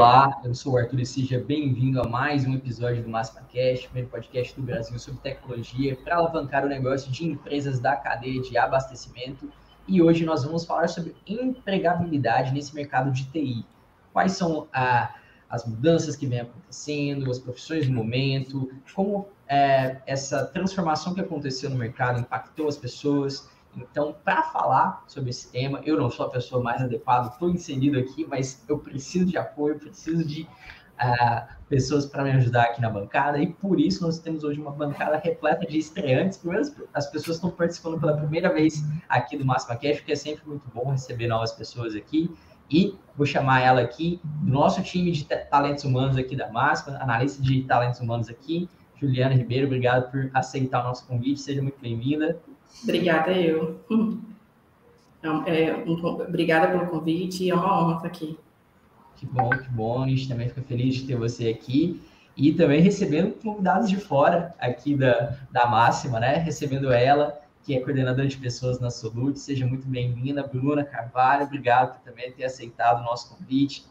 Olá, eu sou o Arthur e seja bem-vindo a mais um episódio do Máxima Cast, primeiro podcast do Brasil sobre tecnologia para alavancar o negócio de empresas da cadeia de abastecimento. E hoje nós vamos falar sobre empregabilidade nesse mercado de TI. Quais são a, as mudanças que vêm acontecendo, as profissões do momento, como é, essa transformação que aconteceu no mercado impactou as pessoas então, para falar sobre esse tema, eu não sou a pessoa mais adequada, estou inserido aqui, mas eu preciso de apoio, preciso de uh, pessoas para me ajudar aqui na bancada, e por isso nós temos hoje uma bancada repleta de estreantes. Primeiro, as pessoas estão participando pela primeira vez aqui do Máxima Cash, que é sempre muito bom receber novas pessoas aqui. E vou chamar ela aqui, do nosso time de talentos humanos aqui da Máxima, analista de talentos humanos aqui, Juliana Ribeiro, obrigado por aceitar o nosso convite, seja muito bem-vinda. Obrigada, eu. É, é, um, obrigada pelo convite, é uma honra estar aqui. Que bom, que bom. A gente também fica feliz de ter você aqui. E também recebendo convidados de fora aqui da, da Máxima, né? Recebendo ela, que é coordenadora de pessoas na Solute. Seja muito bem-vinda, Bruna Carvalho. Obrigado por também ter aceitado o nosso convite.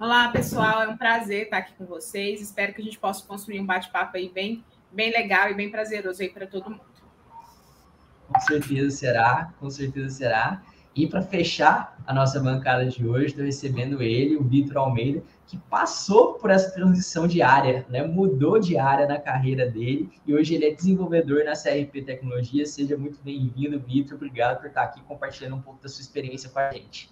Olá, pessoal. É um prazer estar aqui com vocês. Espero que a gente possa construir um bate-papo aí bem, bem legal e bem prazeroso aí para todo mundo. Com certeza será, com certeza será. E para fechar a nossa bancada de hoje, estou recebendo ele, o Vitor Almeida, que passou por essa transição de área, né? mudou de área na carreira dele e hoje ele é desenvolvedor na CRP Tecnologia. Seja muito bem-vindo, Vitor. Obrigado por estar aqui compartilhando um pouco da sua experiência com a gente.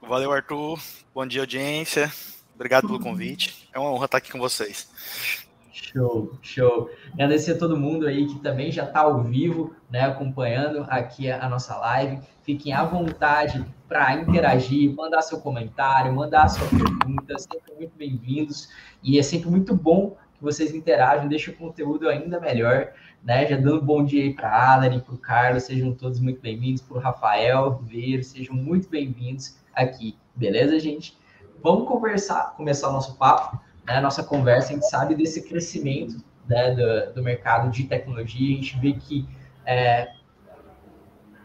Valeu, Arthur. Bom dia, audiência. Obrigado pelo convite. É uma honra estar aqui com vocês. Show, show. Agradecer a todo mundo aí que também já está ao vivo, né, acompanhando aqui a, nossa live. Fiquem à vontade para interagir, mandar seu comentário, mandar sua pergunta, sempre muito bem-vindos. E é sempre muito bom que vocês interajam, deixa o conteúdo ainda melhor, né? Já dando bom dia aí para a Adri, para o Carlos, sejam todos muito bem-vindos, para o Rafael Ribeiro, sejam muito bem-vindos aqui, beleza, gente? Vamos conversar, começar o nosso papo né, nossa conversa, a gente sabe desse crescimento né, do, do, mercado de tecnologia, a gente vê que é,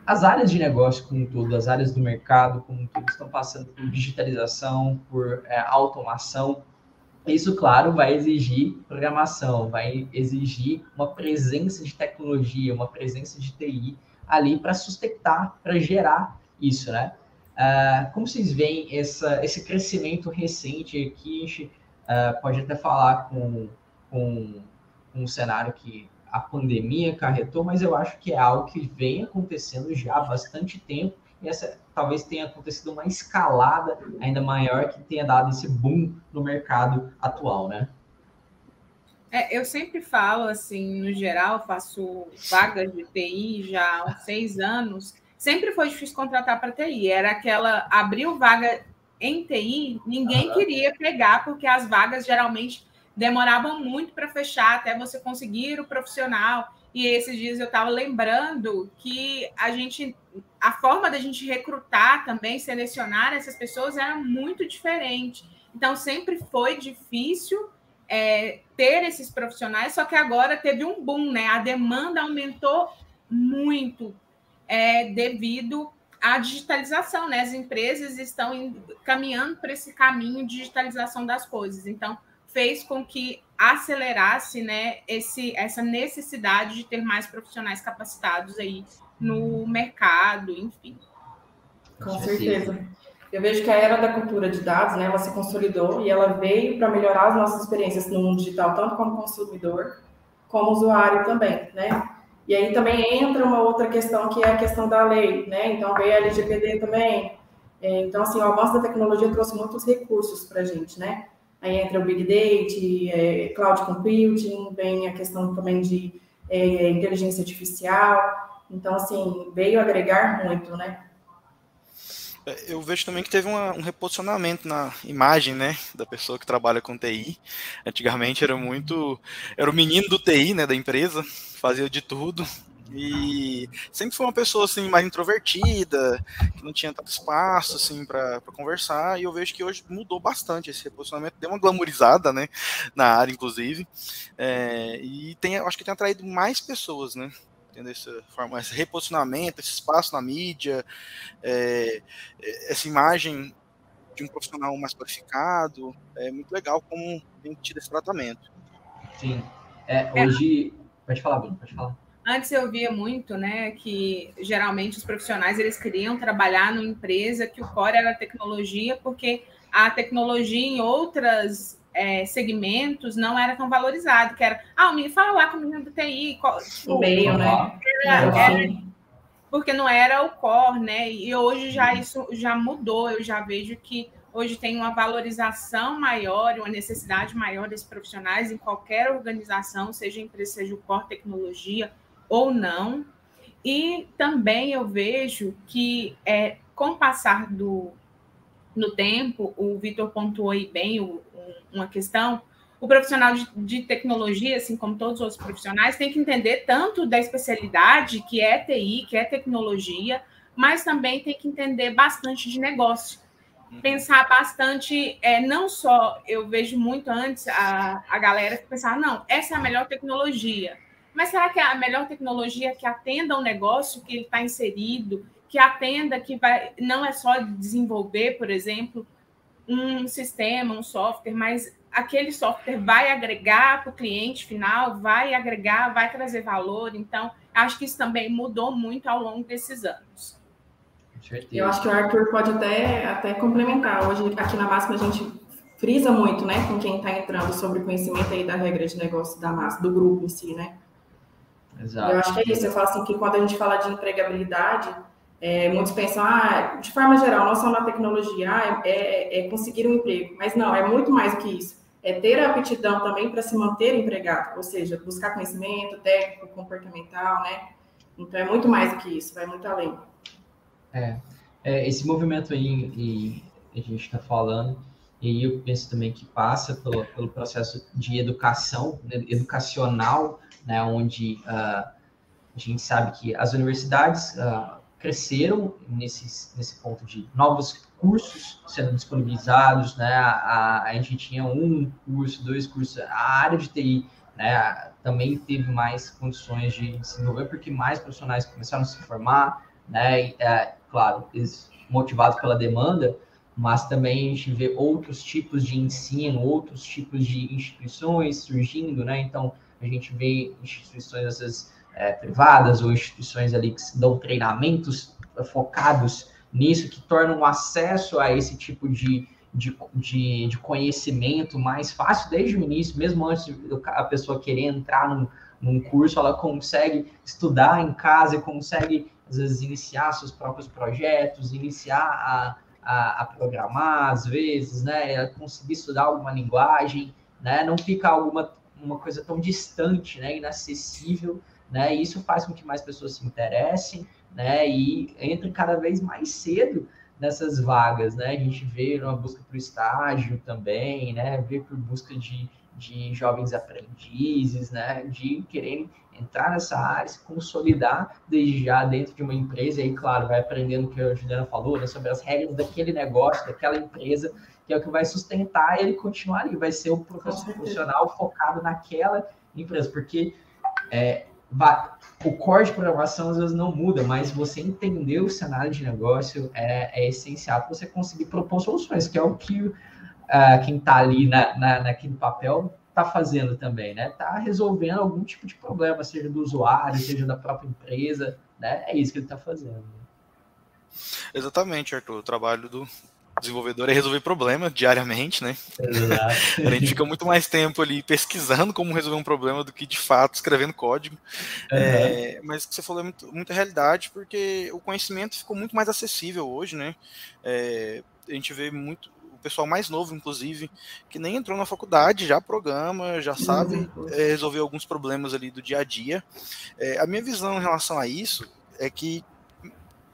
as áreas de negócio como um todo, as áreas do mercado como um todo, estão passando por digitalização, por é, automação. Isso, claro, vai exigir programação, vai exigir uma presença de tecnologia, uma presença de TI ali para sustentar, para gerar isso, né? Uh, como vocês veem essa, esse crescimento recente aqui? Uh, pode até falar com, com, com um cenário que a pandemia acarretou, mas eu acho que é algo que vem acontecendo já há bastante tempo e essa talvez tenha acontecido uma escalada ainda maior que tenha dado esse boom no mercado atual, né? É, eu sempre falo assim, no geral, faço vagas de TI já há seis anos. Sempre foi difícil contratar para TI. Era aquela abriu vaga em TI, ninguém queria pegar, porque as vagas geralmente demoravam muito para fechar até você conseguir o profissional. E esses dias eu estava lembrando que a gente, a forma da gente recrutar também, selecionar essas pessoas era muito diferente. Então sempre foi difícil é, ter esses profissionais, só que agora teve um boom, né? A demanda aumentou muito é, devido a digitalização, né? As empresas estão caminhando para esse caminho de digitalização das coisas. Então, fez com que acelerasse, né, esse, essa necessidade de ter mais profissionais capacitados aí no mercado, enfim. Com certeza. Eu vejo que a era da cultura de dados, né, ela se consolidou e ela veio para melhorar as nossas experiências no mundo digital, tanto como consumidor, como usuário também, né? E aí também entra uma outra questão que é a questão da lei, né? Então veio a LGPD também. É, então, assim, o avanço da tecnologia trouxe muitos recursos para a gente, né? Aí entra o Big Data, é, Cloud Computing, vem a questão também de é, inteligência artificial. Então, assim, veio agregar muito, né? É, eu vejo também que teve uma, um reposicionamento na imagem, né, da pessoa que trabalha com TI. Antigamente era muito, era o menino do TI, né, da empresa, fazia de tudo e sempre foi uma pessoa assim mais introvertida, que não tinha tanto espaço assim para conversar. E eu vejo que hoje mudou bastante esse reposicionamento, deu uma glamorizada, né, na área inclusive. É, e tem, acho que tem atraído mais pessoas, né, tendo essa forma, esse reposicionamento, esse espaço na mídia, é, essa imagem de um profissional mais qualificado, é muito legal como tem tido esse tratamento. Sim. É, hoje. Pode falar, Bruno, pode falar. Antes eu via muito, né, que geralmente os profissionais eles queriam trabalhar numa empresa que o core era tecnologia, porque a tecnologia em outras é, segmentos não era tão valorizado, que era, ah, o menino fala lá com o menino do TI, qual, o meio, né? Era, era, porque não era o core, né? E hoje já isso já mudou, eu já vejo que hoje tem uma valorização maior, uma necessidade maior desses profissionais em qualquer organização, seja empresa, seja o core tecnologia ou não. E também eu vejo que é, com o passar do no tempo, o Vitor pontuou aí bem o, uma questão, o profissional de, de, tecnologia, assim como todos os outros profissionais, tem que entender tanto da especialidade, que é TI, que é tecnologia, mas também tem que entender bastante de negócio. Uhum. Pensar bastante, é, não só, eu vejo muito antes a, a galera pensar, não, essa é a melhor tecnologia. Mas será que é a melhor tecnologia que atenda ao negócio que ele está inserido, que atenda, que vai, não é só desenvolver, por exemplo, um sistema, um software, mas aquele software vai agregar para o cliente final, vai agregar, vai trazer valor. Então, acho que isso também mudou muito ao longo desses anos. Eu acho que o Arthur pode até, até complementar. Hoje, aqui na Máxima, a gente frisa muito, né, com quem está entrando sobre o conhecimento aí da regra de negócio da massa, do grupo em si, né? Exato. Eu acho que é isso. Eu falo assim que quando a gente fala de empregabilidade, é, muitos pensam, ah, de forma geral, não só na tecnologia, ah, é, é, conseguir um emprego. Mas não, é muito mais do que isso. É ter a aptidão também para se manter empregado, ou seja, buscar conhecimento técnico, comportamental, né? Então é muito mais do que isso, vai muito além. É, é esse movimento aí que a gente está falando, e eu penso também que passa pelo, pelo processo de educação, né, educacional, né, onde uh, a gente sabe que as universidades uh, cresceram nesse, nesse ponto de novos cursos sendo disponibilizados, né? A, a gente tinha um curso, dois cursos, a área de TI, né? Também teve mais condições de se desenvolver porque mais profissionais começaram a se formar, né? E, é, claro, motivados pela demanda, mas também a gente vê outros tipos de ensino, outros tipos de instituições surgindo, né? Então a gente vê instituições essas é, privadas ou instituições ali que dão treinamentos focados nisso, que tornam o acesso a esse tipo de, de, de, de, conhecimento mais fácil desde o início, mesmo antes de a pessoa querer entrar num, num curso, ela consegue estudar em casa e consegue, às vezes, iniciar seus próprios projetos, iniciar a, a, a programar, às vezes, né, conseguir estudar alguma linguagem, né, não fica alguma uma coisa tão distante, né, inacessível né? E isso faz com que mais pessoas se interessem, né? E entrem cada vez mais cedo nessas vagas, né? A gente vê uma busca por estágio também, né? Vê por busca de, de jovens aprendizes, né? De quererem entrar nessa área, se consolidar desde já dentro de uma empresa, e aí, claro, vai aprendendo o que a Juliana falou, né? Sobre as regras daquele negócio, daquela empresa, que é o que vai sustentar ele continuar ali, vai ser o profissional focado naquela empresa, porque é, o core de programação às vezes não muda, mas você entender o cenário de negócio é, é essencial para você conseguir propor soluções, que é o que uh, quem está ali na, na, naquele papel está fazendo também, né? Está resolvendo algum tipo de problema, seja do usuário, seja da própria empresa, né? É isso que ele está fazendo. Exatamente, Arthur. O trabalho do desenvolvedor é resolver problema diariamente, né? Exato. a gente fica muito mais tempo ali pesquisando como resolver um problema do que de fato escrevendo código. Uhum. É, mas o que você falou é muito, muita realidade, porque o conhecimento ficou muito mais acessível hoje, né? É, a gente vê muito o pessoal mais novo, inclusive, que nem entrou na faculdade, já programa, já sabe uhum. é, resolver alguns problemas ali do dia a dia. É, a minha visão em relação a isso é que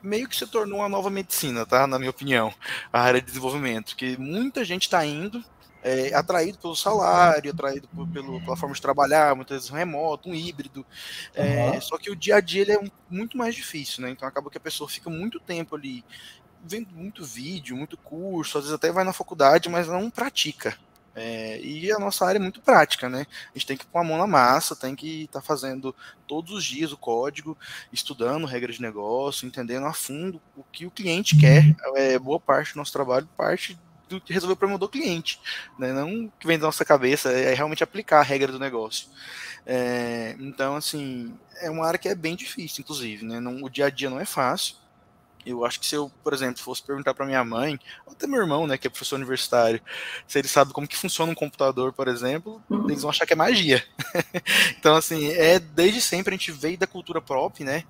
meio que se tornou uma nova medicina, tá? Na minha opinião, a área de desenvolvimento, que muita gente está indo é, atraído pelo salário, atraído por, pelo, pela forma de trabalhar, muitas vezes um remoto, um híbrido. É, uhum. Só que o dia a dia ele é um, muito mais difícil, né? Então acaba que a pessoa fica muito tempo ali vendo muito vídeo, muito curso, às vezes até vai na faculdade, mas não pratica. É, e a nossa área é muito prática, né? A gente tem que pôr a mão na massa, tem que estar tá fazendo todos os dias o código, estudando regras de negócio, entendendo a fundo o que o cliente quer. É, boa parte do nosso trabalho parte do que resolver o problema do cliente, né? não que vem da nossa cabeça, é realmente aplicar a regra do negócio. É, então, assim, é uma área que é bem difícil, inclusive, né? Não, o dia a dia não é fácil. Eu acho que se eu, por exemplo, fosse perguntar para minha mãe, ou até meu irmão, né, que é professor universitário, se ele sabe como que funciona um computador, por exemplo, uhum. eles vão achar que é magia. então, assim, é desde sempre a gente veio da cultura pop, né?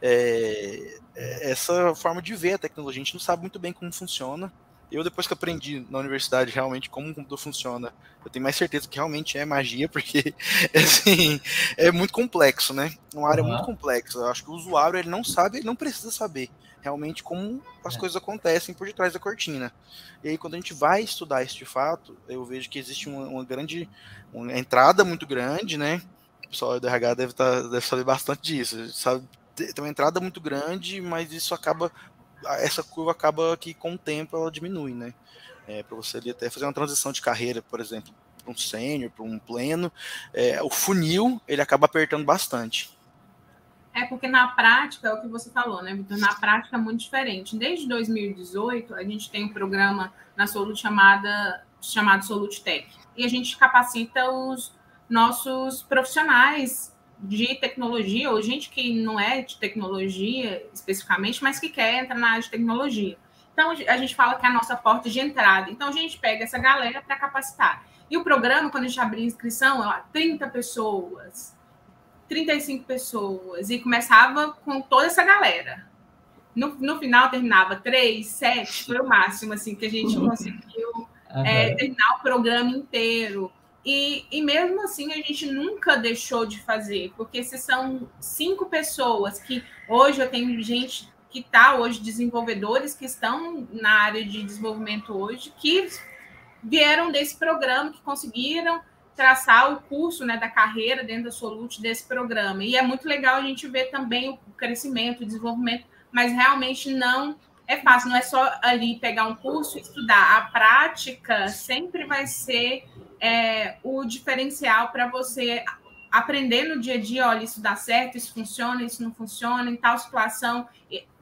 É, é, essa forma de ver a tecnologia. A gente não sabe muito bem como funciona. Eu, depois que aprendi na universidade realmente como um computador funciona, eu tenho mais certeza que realmente é magia, porque assim, é muito complexo, né? Uma área uhum. muito complexa. Eu acho que o usuário ele não sabe, ele não precisa saber realmente como as é. coisas acontecem por detrás da cortina. E aí, quando a gente vai estudar isso de fato, eu vejo que existe uma, uma grande uma entrada muito grande, né? O pessoal do RH deve, tá, deve saber bastante disso. Sabe? Tem uma entrada muito grande, mas isso acaba. Essa curva acaba que com o tempo ela diminui, né? É, para você ali até fazer uma transição de carreira, por exemplo, para um sênior, para um pleno, é, o funil ele acaba apertando bastante. É porque na prática, é o que você falou, né, Vitor? Na prática é muito diferente. Desde 2018, a gente tem um programa na Solute chamada, chamado Solute Tech. E a gente capacita os nossos profissionais de tecnologia, ou gente que não é de tecnologia especificamente, mas que quer entrar na área de tecnologia. Então, a gente fala que é a nossa porta de entrada. Então, a gente pega essa galera para capacitar. E o programa, quando a gente abrir inscrição, é lá, 30 pessoas, 35 pessoas e começava com toda essa galera. No, no final terminava três, sete, foi o máximo assim que a gente uhum. conseguiu é, terminar o programa inteiro. E, e mesmo assim a gente nunca deixou de fazer, porque se são cinco pessoas que hoje eu tenho gente que está hoje, desenvolvedores que estão na área de desenvolvimento hoje, que vieram desse programa, que conseguiram traçar o curso né, da carreira dentro da Solute desse programa. E é muito legal a gente ver também o crescimento, o desenvolvimento, mas realmente não é fácil, não é só ali pegar um curso e estudar. A prática sempre vai ser é, o diferencial para você aprender no dia a dia, olha, isso dá certo, isso funciona, isso não funciona, em tal situação,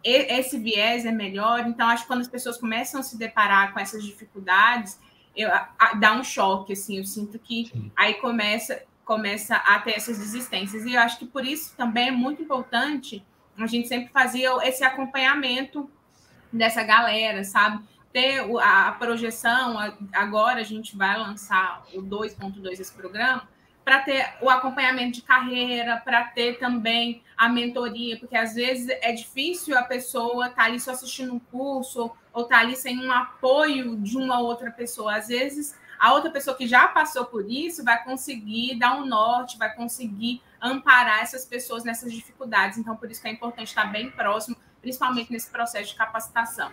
esse viés é melhor. Então, acho que quando as pessoas começam a se deparar com essas dificuldades, eu, a, dá um choque, assim, eu sinto que Sim. aí começa, começa a ter essas desistências. E eu acho que por isso também é muito importante a gente sempre fazia esse acompanhamento dessa galera, sabe? Ter a projeção, agora a gente vai lançar o 2.2 esse programa, para ter o acompanhamento de carreira, para ter também a mentoria, porque às vezes é difícil a pessoa estar tá ali só assistindo um curso ou estar tá ali sem um apoio de uma outra pessoa. Às vezes, a outra pessoa que já passou por isso vai conseguir dar um norte, vai conseguir amparar essas pessoas nessas dificuldades. Então, por isso que é importante estar bem próximo, principalmente nesse processo de capacitação.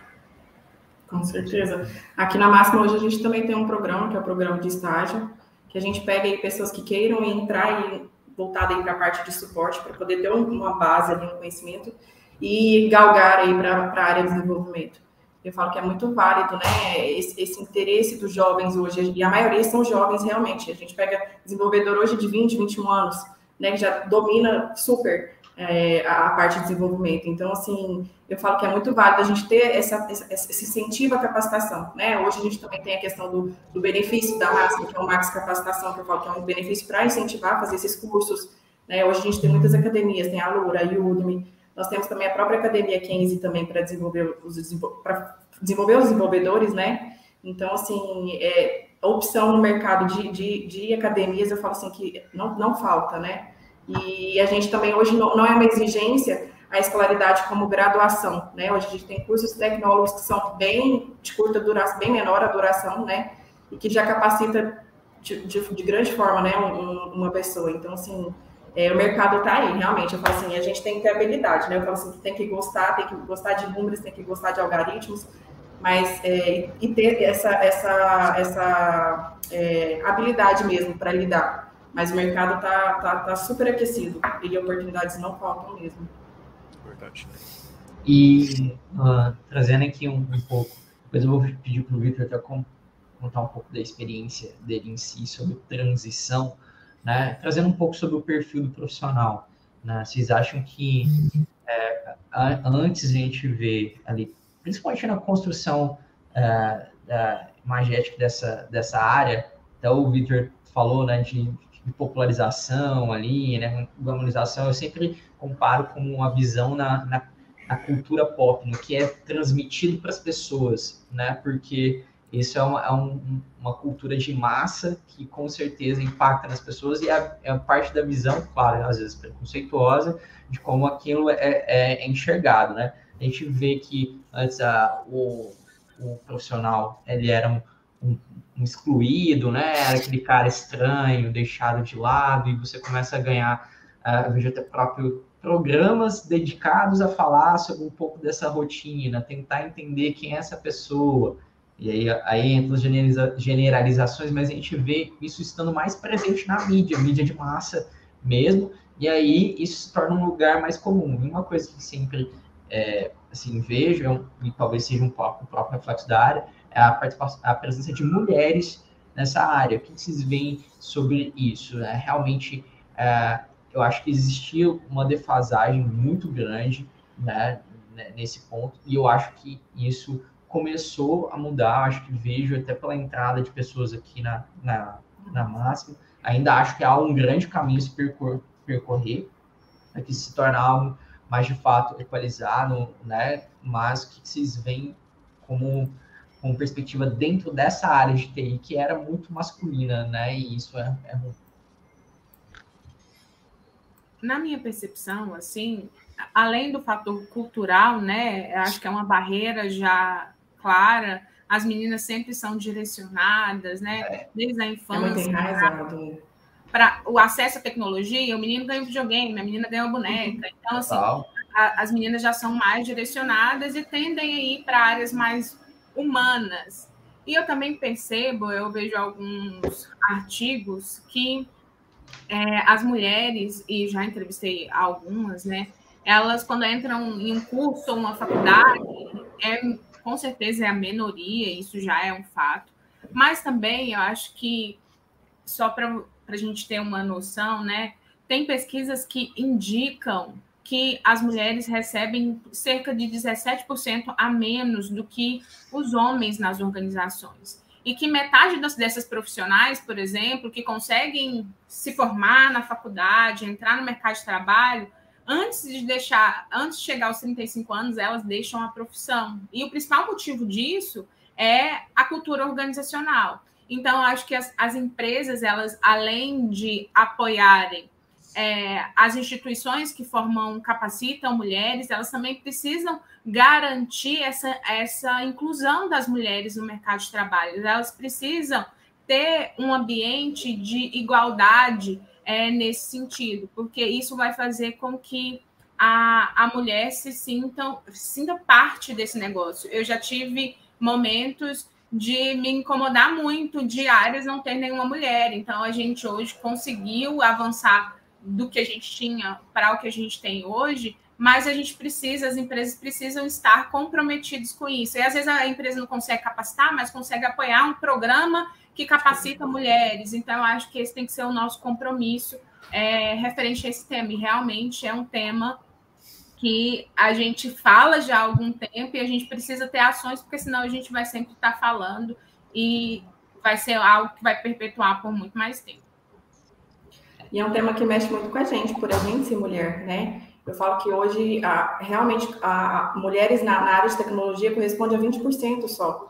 Com certeza. Aqui na Máxima, hoje a gente também tem um programa, que é o programa de estágio, que a gente pega aí pessoas que queiram entrar e voltada para a parte de suporte, para poder ter uma base ali, um conhecimento e galgar aí para a área de desenvolvimento. Eu falo que é muito válido, né, esse, esse, interesse dos jovens hoje, e a maioria são jovens realmente. A gente pega desenvolvedor hoje de 20, 21 anos, né, que já domina super é, a parte de desenvolvimento. Então, assim, eu falo que é muito válido a gente ter essa, esse incentivo à capacitação, né? Hoje a gente também tem a questão do, do benefício da Max, que é o Max Capacitação, que eu falo que é um benefício para incentivar a fazer esses cursos, né? Hoje a gente tem muitas academias, tem a Lura, a Udemy, Nós temos também a própria Academia 15 também para desenvolver os desenvolver os desenvolvedores, né? Então, assim, é, a opção no mercado de, de, de, academias, eu falo assim, que não, não falta, né? E a gente também hoje não, é uma exigência a escolaridade como graduação, né? Hoje a gente tem cursos tecnólogos que são bem de curta duração, bem menor a duração, né? E que já capacita de, de, de grande forma, né? Um, uma pessoa. Então, assim, é, o mercado está aí, realmente. Eu falo assim, a gente tem que ter habilidade, né? Eu falo assim, tem que gostar, tem que gostar de números, tem que gostar de algoritmos, mas é, e ter essa, essa, essa é, habilidade mesmo para lidar. Mas o mercado está tá, tá super aquecido e oportunidades não faltam mesmo verdade. E uh, trazendo aqui um, um, pouco, depois eu vou pedir para o Victor até contar um pouco da experiência dele em si sobre transição, né? Trazendo um pouco sobre o perfil do profissional. Né? Vocês acham que é, antes a gente vê ali, principalmente na construção é, da imagética dessa, dessa área, até o Victor falou né, de, de popularização ali, né, globalização, eu sempre comparo com uma visão na, na, na cultura pop, no que é transmitido para as pessoas, né? Porque isso é, uma, é um, uma cultura de massa que com certeza impacta nas pessoas e é, é parte da visão, claro, às vezes preconceituosa, de como aquilo é, é, é enxergado, né? A gente vê que antes a, o, o profissional ele era um, um, um, excluído, né? Era aquele cara estranho, deixado de lado, e você começa a ganhar, uh, vejo até próprio programas dedicados a falar sobre um pouco dessa rotina, tentar entender quem é essa pessoa. E aí, aí entra as generalizações, mas a gente vê isso estando mais presente na mídia, mídia de massa mesmo, e aí isso se torna um lugar mais comum. E uma coisa que sempre é, assim, vejo, é e talvez seja um pouco o próprio reflexo da área, a, a presença de mulheres nessa área. O que vocês veem sobre isso? É, realmente é, eu acho que existia uma defasagem muito grande né, nesse ponto, e eu acho que isso começou a mudar, acho que vejo até pela entrada de pessoas aqui na, na, na máxima, ainda acho que há um grande caminho a se percor percorrer, para que se tornar algo mais de fato equalizado, né? Mas o que vocês veem como, como perspectiva dentro dessa área de TI que era muito masculina, né? E isso é, é na minha percepção, assim, além do fator cultural, né, acho que é uma barreira já clara. As meninas sempre são direcionadas, né, é. desde a infância. Para o acesso à tecnologia, o menino ganha um videogame, a menina ganha uma boneca. Uhum. Então, assim, a, as meninas já são mais direcionadas e tendem a ir para áreas mais humanas. E eu também percebo, eu vejo alguns artigos que é, as mulheres, e já entrevistei algumas, né? Elas, quando entram em um curso ou uma faculdade, é, com certeza é a minoria, isso já é um fato. Mas também eu acho que, só para a gente ter uma noção, né? Tem pesquisas que indicam que as mulheres recebem cerca de 17% a menos do que os homens nas organizações e que metade dessas profissionais, por exemplo, que conseguem se formar na faculdade, entrar no mercado de trabalho, antes de deixar, antes de chegar aos 35 anos, elas deixam a profissão. E o principal motivo disso é a cultura organizacional. Então, acho que as, as empresas, elas, além de apoiarem é, as instituições que formam, capacitam mulheres, elas também precisam garantir essa, essa inclusão das mulheres no mercado de trabalho. Elas precisam ter um ambiente de igualdade é, nesse sentido, porque isso vai fazer com que a, a mulher se sinta, sinta parte desse negócio. Eu já tive momentos de me incomodar muito de áreas não ter nenhuma mulher. Então, a gente hoje conseguiu avançar do que a gente tinha para o que a gente tem hoje, mas a gente precisa, as empresas precisam estar comprometidas com isso. E às vezes a empresa não consegue capacitar, mas consegue apoiar um programa que capacita mulheres. Então, eu acho que esse tem que ser o nosso compromisso é, referente a esse tema. E realmente é um tema que a gente fala já há algum tempo e a gente precisa ter ações, porque senão a gente vai sempre estar falando e vai ser algo que vai perpetuar por muito mais tempo. E é um tema que mexe muito com a gente, por a gente ser mulher, né? Eu falo que hoje, a, realmente, a, mulheres na, na, área de tecnologia corresponde a 20% só.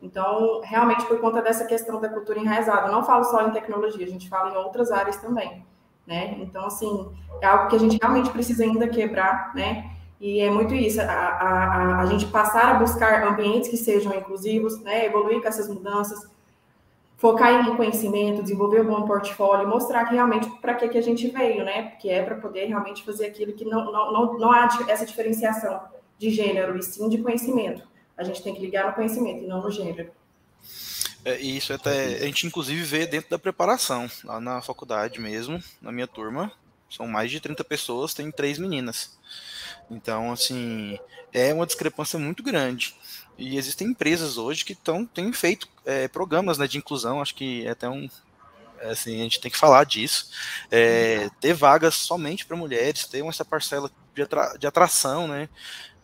Então, realmente, por conta dessa questão da cultura enraizada, não falo só em tecnologia, a gente fala em outras áreas também, né? Então, assim, é algo que a gente realmente precisa ainda quebrar, né? E é muito isso, a, a, a, gente passar a buscar ambientes que sejam inclusivos, né? Evoluir com essas mudanças, focar em conhecimento, desenvolver um bom portfólio, mostrar que realmente para que, que a gente veio, né? Porque é para poder realmente fazer aquilo que não, não, não, não há essa diferenciação de gênero, e sim de conhecimento. A gente tem que ligar no conhecimento e não no gênero. É, isso até a gente inclusive vê dentro da preparação, lá na faculdade mesmo, na minha turma, são mais de 30 pessoas, tem três meninas. Então, assim, é uma discrepância muito grande. E existem empresas hoje que tão, têm feito é, programas né, de inclusão, acho que é até um. É, assim, a gente tem que falar disso. É, ter vagas somente para mulheres, ter essa parcela de, atra, de atração, né?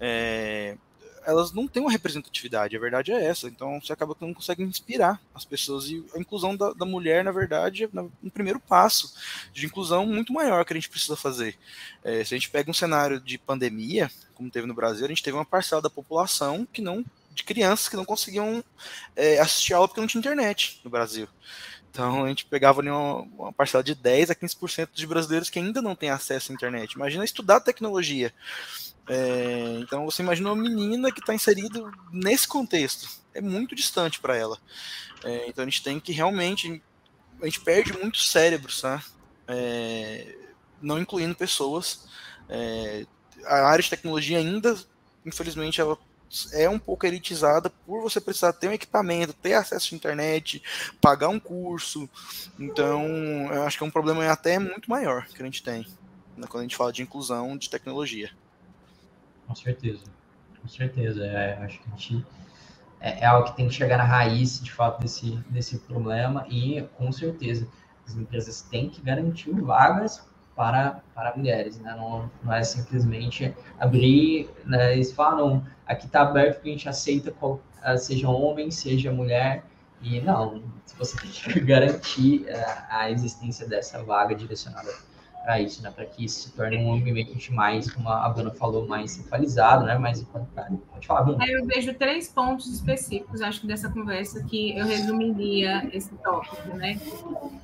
É, elas não têm uma representatividade, a verdade é essa. Então você acaba que não consegue inspirar as pessoas. E a inclusão da, da mulher, na verdade, é um primeiro passo de inclusão muito maior que a gente precisa fazer. É, se a gente pega um cenário de pandemia, como teve no Brasil, a gente teve uma parcela da população que não de crianças que não conseguiam é, assistir aula porque não tinha internet no Brasil. Então a gente pegava ali uma, uma parcela de 10 a 15% de brasileiros que ainda não têm acesso à internet. Imagina estudar tecnologia. É, então você imagina uma menina que está inserida nesse contexto. É muito distante para ela. É, então a gente tem que realmente. A gente perde muito cérebro, sabe? É, não incluindo pessoas. É, a área de tecnologia ainda, infelizmente, ela é um pouco elitizada por você precisar ter um equipamento, ter acesso à internet, pagar um curso. Então, eu acho que é um problema até muito maior que a gente tem né, quando a gente fala de inclusão de tecnologia. Com certeza, com certeza. É, acho que a gente é, é, algo que tem que chegar na raiz, de fato, desse, desse problema e, com certeza, as empresas têm que garantir vagas para, para mulheres, né? Não, não é simplesmente abrir, né? Eles falam, aqui está aberto porque a gente aceita qual, ah, seja homem, seja mulher, e não, você tem que garantir uh, a existência dessa vaga direcionada para isso, né? Para que isso se torne um ambiente mais, como a Bruna falou, mais centralizado, né? Mais igualitário. Pode falar, Bruna. Eu vejo três pontos específicos, acho que dessa conversa, que eu resumiria esse tópico, né?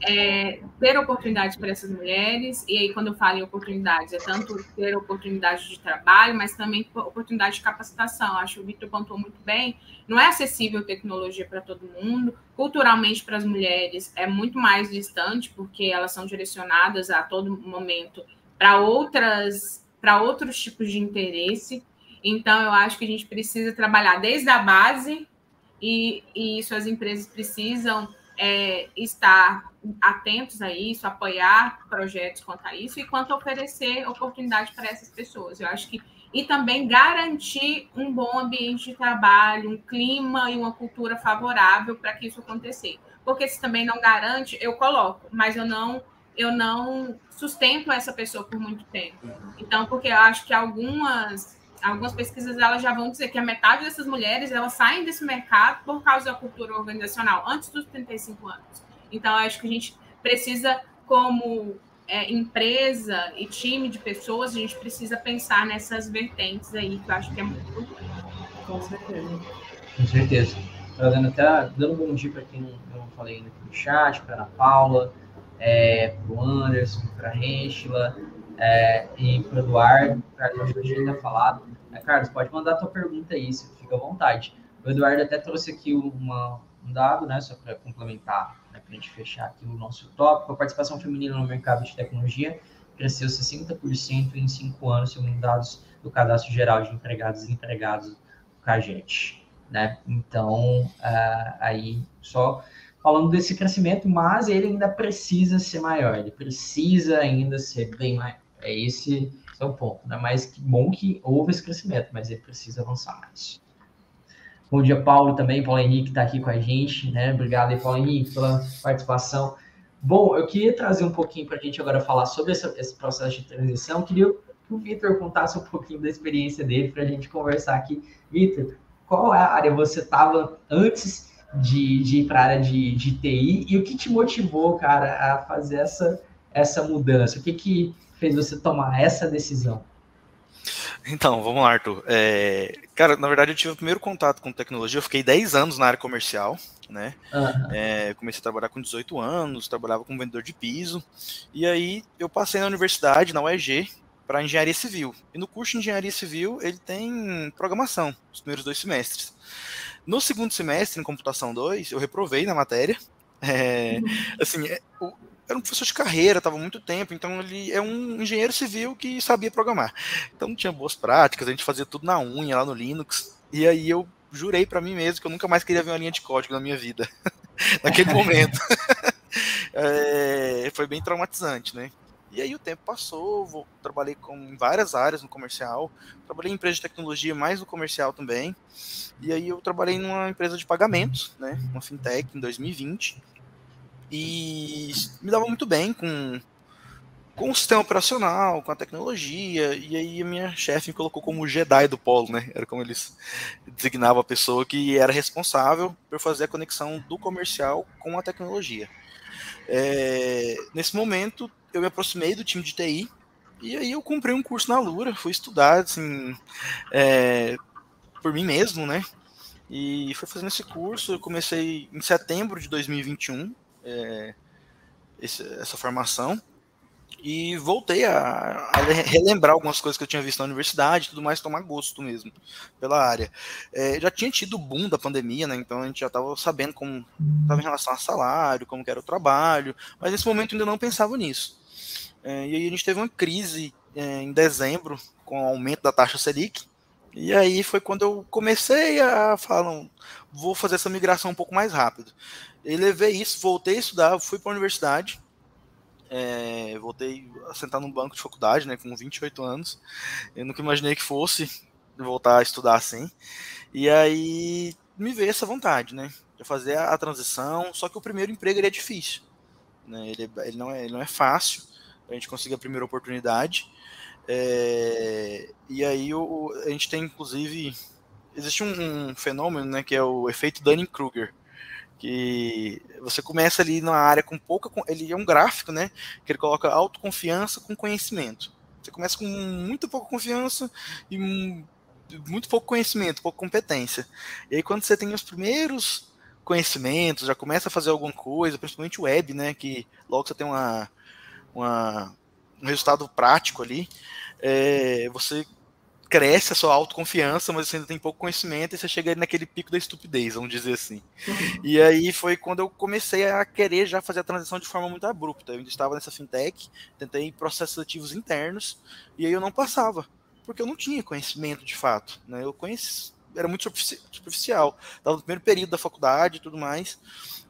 É, ter oportunidade para essas mulheres, e aí quando eu falo em oportunidades, é tanto ter oportunidade de trabalho, mas também oportunidade de capacitação. Acho que o Vitor pontuou muito bem, não é acessível tecnologia para todo mundo, culturalmente para as mulheres é muito mais distante, porque elas são direcionadas a todo momento para outras para outros tipos de interesse. Então, eu acho que a gente precisa trabalhar desde a base e, e isso as empresas precisam é, estar atentos a isso, apoiar projetos quanto a isso e quanto a oferecer oportunidade para essas pessoas. Eu acho que e também garantir um bom ambiente de trabalho, um clima e uma cultura favorável para que isso acontecer. Porque se também não garante, eu coloco, mas eu não eu não sustento essa pessoa por muito tempo. Então, porque eu acho que algumas algumas pesquisas elas já vão dizer que a metade dessas mulheres elas saem desse mercado por causa da cultura organizacional antes dos 35 anos. Então, eu acho que a gente precisa como é, empresa e time de pessoas, a gente precisa pensar nessas vertentes aí, que eu acho que é muito importante. Com certeza. Com certeza. Trazendo até, dando um bom dia para quem não, não falei ainda aqui no chat, para Ana Paula, é, para o Anderson, para a Renchila é, e para o Eduardo. Carlos, acho que eu tinha falado. É, Carlos, pode mandar a tua pergunta aí, se fica à vontade. O Eduardo até trouxe aqui uma, um dado, né, só para complementar né, para a gente fechar aqui o nosso tópico, a participação feminina no mercado de tecnologia cresceu 60% em cinco anos, segundo dados do Cadastro Geral de Empregados e Empregados do CAGET. Né? Então, uh, aí só falando desse crescimento, mas ele ainda precisa ser maior, ele precisa ainda ser bem maior. É esse, esse é o ponto. Né? Mas que bom que houve esse crescimento, mas ele precisa avançar mais. Bom dia, Paulo, também. Paulo Henrique está aqui com a gente, né? Obrigado aí, Paulo Henrique, pela participação. Bom, eu queria trazer um pouquinho para a gente agora falar sobre esse, esse, processo de transição. Eu queria que o Vitor contasse um pouquinho da experiência dele para a gente conversar aqui. Vitor, qual é a área você estava antes de, de ir para a área de, de TI e o que te motivou, cara, a fazer essa, essa mudança? O que, que fez você tomar essa decisão? Então, vamos lá, Arthur. É, cara, na verdade, eu tive o primeiro contato com tecnologia. Eu fiquei 10 anos na área comercial, né? Uhum. É, comecei a trabalhar com 18 anos, trabalhava como vendedor de piso. E aí eu passei na universidade, na UEG, para engenharia civil. E no curso de engenharia civil, ele tem programação, os primeiros dois semestres. No segundo semestre, em computação 2, eu reprovei na matéria. É, uhum. assim, é, era um professor de carreira, estava muito tempo, então ele é um engenheiro civil que sabia programar. Então tinha boas práticas, a gente fazia tudo na unha lá no Linux. E aí eu jurei para mim mesmo que eu nunca mais queria ver uma linha de código na minha vida. Naquele momento. é, foi bem traumatizante, né? E aí o tempo passou, vou, trabalhei com, em várias áreas no comercial, trabalhei em empresa de tecnologia, mais no comercial também. E aí eu trabalhei numa empresa de pagamentos, né, uma fintech em 2020 e me dava muito bem com, com o sistema operacional, com a tecnologia, e aí a minha chefe me colocou como Jedi do polo, né? Era como eles designavam a pessoa que era responsável por fazer a conexão do comercial com a tecnologia. É, nesse momento, eu me aproximei do time de TI, e aí eu comprei um curso na Lura, fui estudar, assim, é, por mim mesmo, né? E fui fazendo esse curso, eu comecei em setembro de 2021, é, esse, essa formação e voltei a, a, relembrar algumas coisas que eu tinha visto na universidade, tudo mais, tomar gosto mesmo pela área. É, já tinha tido o boom da pandemia, né? Então a gente já estava sabendo como estava em relação a salário, como era o trabalho, mas nesse momento ainda não pensava nisso. É, e aí a gente teve uma crise é, em dezembro com o aumento da taxa Selic. E aí foi quando eu comecei a falar, vou fazer essa migração um pouco mais rápido. E levei isso, voltei a estudar, fui para a universidade, é, voltei a sentar num banco de faculdade, né, com 28 anos. Eu nunca imaginei que fosse voltar a estudar assim. E aí me veio essa vontade, né, de fazer a, transição. Só que o primeiro emprego ele é difícil, né, ele, ele, não é, ele não é fácil a gente conseguir a primeira oportunidade. É, e aí o, a gente tem inclusive existe um, um fenômeno, né, que é o efeito Dunning-Kruger que você começa ali na área com pouca, ele é um gráfico, né, que ele coloca autoconfiança com conhecimento. Você começa com muito pouca confiança e muito pouco conhecimento, pouca competência. E aí quando você tem os primeiros conhecimentos, já começa a fazer alguma coisa, principalmente web, né, que logo você tem uma, uma um resultado prático ali, é, você cresce a sua autoconfiança, mas você ainda tem pouco conhecimento e você chega naquele pico da estupidez, vamos dizer assim. Uhum. E aí foi quando eu comecei a querer já fazer a transição de forma muito abrupta. Eu ainda estava nessa fintech, tentei processos ativos internos e aí eu não passava, porque eu não tinha conhecimento de fato, né? Eu conheci, era muito superficial. Estava no primeiro período da faculdade e tudo mais.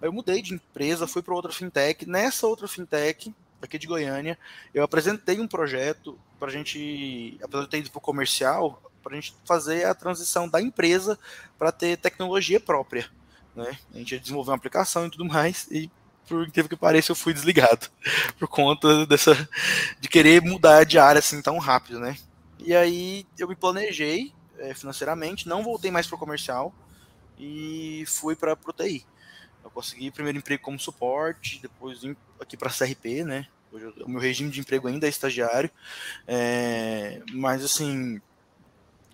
Aí eu mudei de empresa, fui para outra fintech. Nessa outra fintech, aqui de Goiânia, eu apresentei um projeto para a gente, apresentei para o comercial, para a gente fazer a transição da empresa para ter tecnologia própria. Né? A gente ia desenvolver uma aplicação e tudo mais, e por incrível que pareça, eu fui desligado por conta dessa de querer mudar de área assim tão rápido, né? E aí eu me planejei é, financeiramente, não voltei mais para o comercial e fui para a TI. Eu consegui primeiro emprego como suporte, depois aqui para a CRP, né? Hoje, o meu regime de emprego ainda é estagiário, é, mas assim,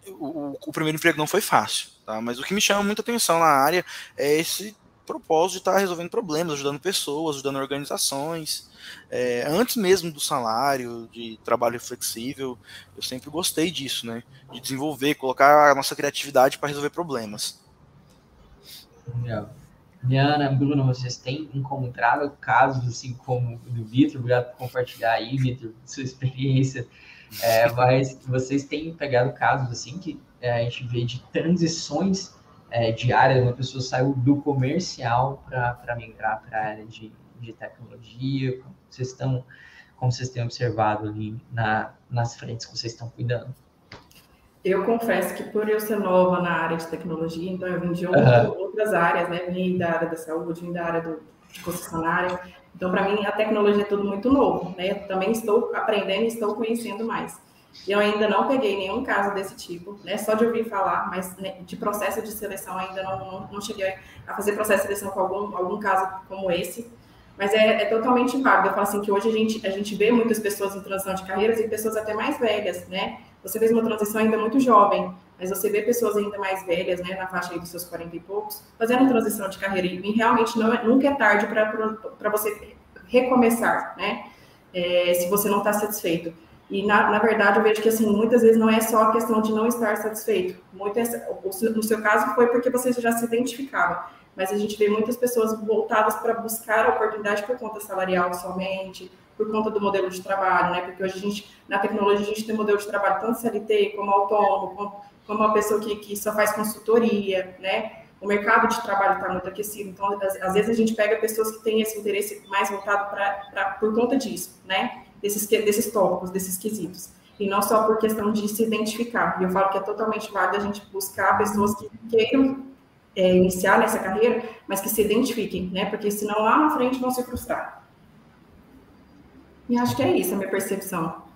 o, o, primeiro emprego não foi fácil, tá? Mas o que me chama muita atenção na área é esse propósito de estar resolvendo problemas, ajudando pessoas, ajudando organizações. É, antes mesmo do salário, de trabalho flexível, eu sempre gostei disso, né? De desenvolver, colocar a nossa criatividade para resolver problemas. Legal. Diana, Bruno, vocês têm encontrado casos assim como o do Vitor? Obrigado por compartilhar aí, Vitor, sua experiência. É, mas vocês têm pegado casos assim que é, a gente vê de transições é, de área, uma pessoa saiu do comercial para migrar para a área de, de tecnologia. Como vocês estão, como vocês têm observado ali na, nas frentes que vocês estão cuidando? Eu confesso que por eu ser nova na área de tecnologia, então eu vim de uhum. outras áreas, né? Vim da área da saúde, vim da área do, de concessionária. Então, para mim, a tecnologia é tudo muito novo, né? Eu também estou aprendendo e estou conhecendo mais. Eu ainda não peguei nenhum caso desse tipo, né? Só de ouvir falar, mas né, de processo de seleção ainda não, não, não cheguei a fazer processo de seleção com algum, algum caso como esse. Mas é, é, totalmente válido. Eu falo assim que hoje a gente, a gente vê muitas pessoas em transição de carreiras e pessoas até mais velhas, né? Você fez uma transição ainda muito jovem, mas você vê pessoas ainda mais velhas, né, na faixa dos seus 40 e poucos, fazendo transição de carreira. E realmente não é, nunca é tarde para você recomeçar, né? É, se você não está satisfeito. E, na, na, verdade, eu vejo que, assim, muitas vezes não é só a questão de não estar satisfeito. Muitas, no seu caso, foi porque você já se identificava. Mas a gente vê muitas pessoas voltadas para buscar a oportunidade por conta salarial somente, por conta do modelo de trabalho, né? Porque hoje a gente, na tecnologia, a gente tem modelo de trabalho tanto CLT como autônomo, como, como uma pessoa que, que só faz consultoria, né? O mercado de trabalho está muito aquecido, então às, às, vezes a gente pega pessoas que têm esse interesse mais voltado para por conta disso, né? Desses, desses tópicos, desses quesitos. E não só por questão de se identificar. E eu falo que é totalmente válido a gente buscar pessoas que queiram é, iniciar nessa carreira, mas que se identifiquem, né? Porque senão lá na frente vão se frustrar. E acho que é isso a minha percepção.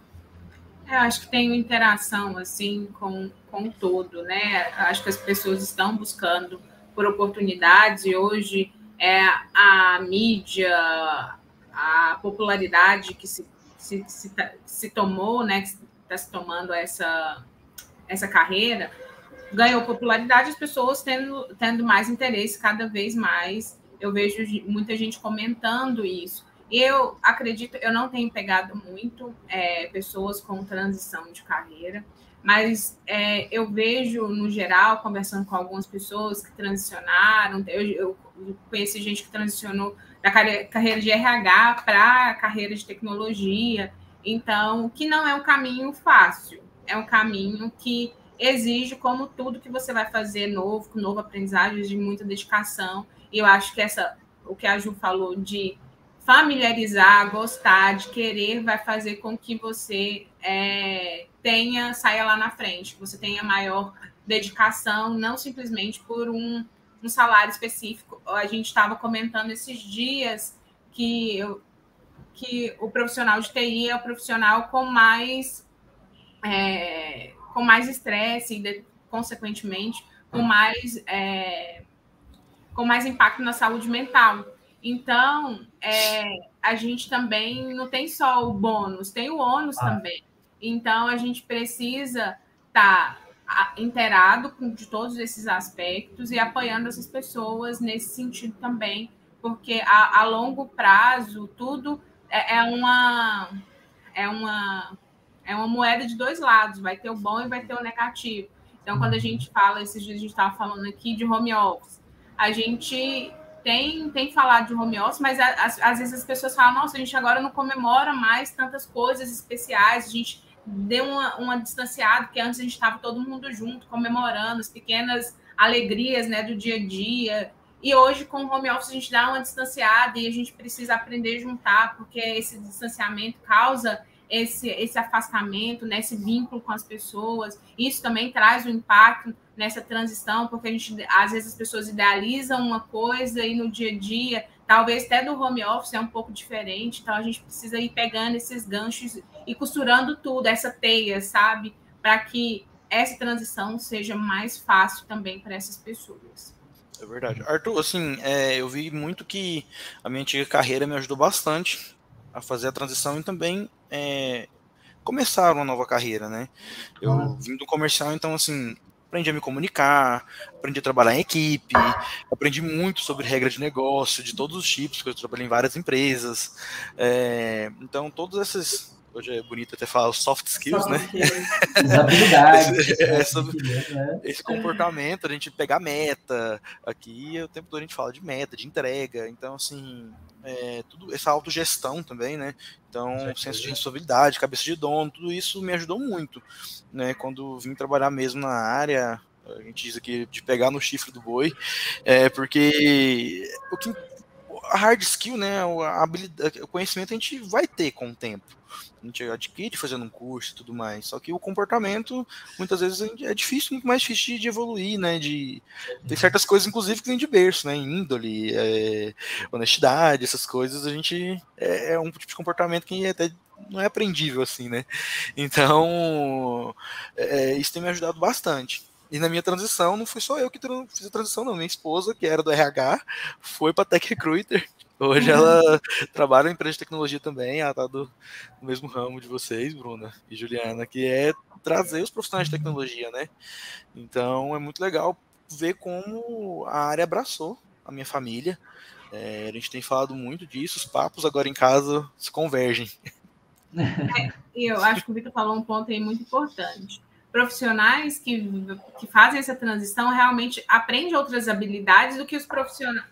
Eu acho que tem interação assim com, com todo, né? Acho que as pessoas estão buscando por oportunidades e hoje é a mídia, a popularidade que se, se, se, tá, se tomou, né? Que está se tomando essa, essa carreira, ganhou popularidade, as pessoas tendo, tendo mais interesse cada vez mais. Eu vejo muita gente comentando isso. Eu acredito, eu não tenho pegado muito é, pessoas com transição de carreira, mas é, eu vejo, no geral, conversando com algumas pessoas que transicionaram, eu, eu conheci gente que transicionou da carreira de RH para a carreira de tecnologia, então, que não é um caminho fácil, é um caminho que exige, como tudo que você vai fazer novo, com novo aprendizagem, de muita dedicação, e eu acho que essa, o que a Ju falou de familiarizar, gostar, de querer, vai fazer com que você é, tenha, saia lá na frente, você tenha maior dedicação, não simplesmente por um, um salário específico. A gente estava comentando esses dias que, eu, que o profissional de TI é o profissional com mais é, com mais estresse e, consequentemente, com mais, é, com mais impacto na saúde mental. Então, é, a gente também não tem só o bônus, tem o ônus ah. também. Então, a gente precisa estar tá inteirado de todos esses aspectos e apoiando essas pessoas nesse sentido também, porque a, a longo prazo tudo é, é, uma é uma é uma moeda de dois lados, vai ter o bom e vai ter o negativo. Então, quando a gente fala, esses dias a gente estava falando aqui de home office, a gente tem, tem falado de home office, mas às, vezes as pessoas falam, nossa, a gente agora não comemora mais tantas coisas especiais, a gente deu uma, uma distanciada, porque antes a gente estava todo mundo junto, comemorando as pequenas alegrias né, do dia a dia. E hoje, com o home office, a gente dá uma distanciada e a gente precisa aprender a juntar, porque esse distanciamento causa esse, esse afastamento, né, esse vínculo com as pessoas. Isso também traz um impacto nessa transição, porque a gente, às vezes as pessoas idealizam uma coisa e no dia a dia, talvez até do home office é um pouco diferente, então a gente precisa ir pegando esses ganchos e costurando tudo, essa teia, sabe? Para que essa transição seja mais fácil também para essas pessoas. É verdade. Arthur, assim, é, eu vi muito que a minha antiga carreira me ajudou bastante a fazer a transição e também é, começar uma nova carreira, né? Eu uhum. vim do comercial, então, assim, aprendi a me comunicar, aprendi a trabalhar em equipe, aprendi muito sobre regra de negócio, de todos os tipos, porque eu trabalhei em várias empresas. É, então, todos esses hoje é bonito até falar os soft skills, soft né? Skills. habilidades. é, sobre né? esse comportamento, a gente pegar meta. Aqui o tempo todo a gente fala de meta, de entrega. Então, assim, é, tudo essa autogestão também, né? Então, senso de responsabilidade, cabeça de dono, tudo isso me ajudou muito, né? Quando vim trabalhar mesmo na área, a gente diz aqui de pegar no chifre do boi, é porque o que a hard skill, né, a habilidade, o conhecimento a gente vai ter com o tempo a gente adquire fazendo um curso e tudo mais. Só que o comportamento, muitas vezes, é difícil, muito mais difícil de evoluir, né? De, tem certas coisas, inclusive, que vem de berço, né? Índole, é, honestidade, essas coisas, a gente. É, é, um tipo de comportamento que até não é aprendível, assim, né? Então, é, isso tem me ajudado bastante. E na minha transição, não fui só eu que fiz a transição, não. Minha esposa, que era do RH, foi para Tech Recruiter Hoje ela trabalha em empresa de tecnologia também, ela está do, no mesmo ramo de vocês, Bruna e Juliana, que é trazer os profissionais de tecnologia, né? Então é muito legal ver como a área abraçou a minha família. É, a gente tem falado muito disso, os papos agora em casa se convergem. É, e eu acho que o Vitor falou um ponto aí muito importante. Profissionais que, que fazem essa transição realmente aprendem outras habilidades do que os profissionais.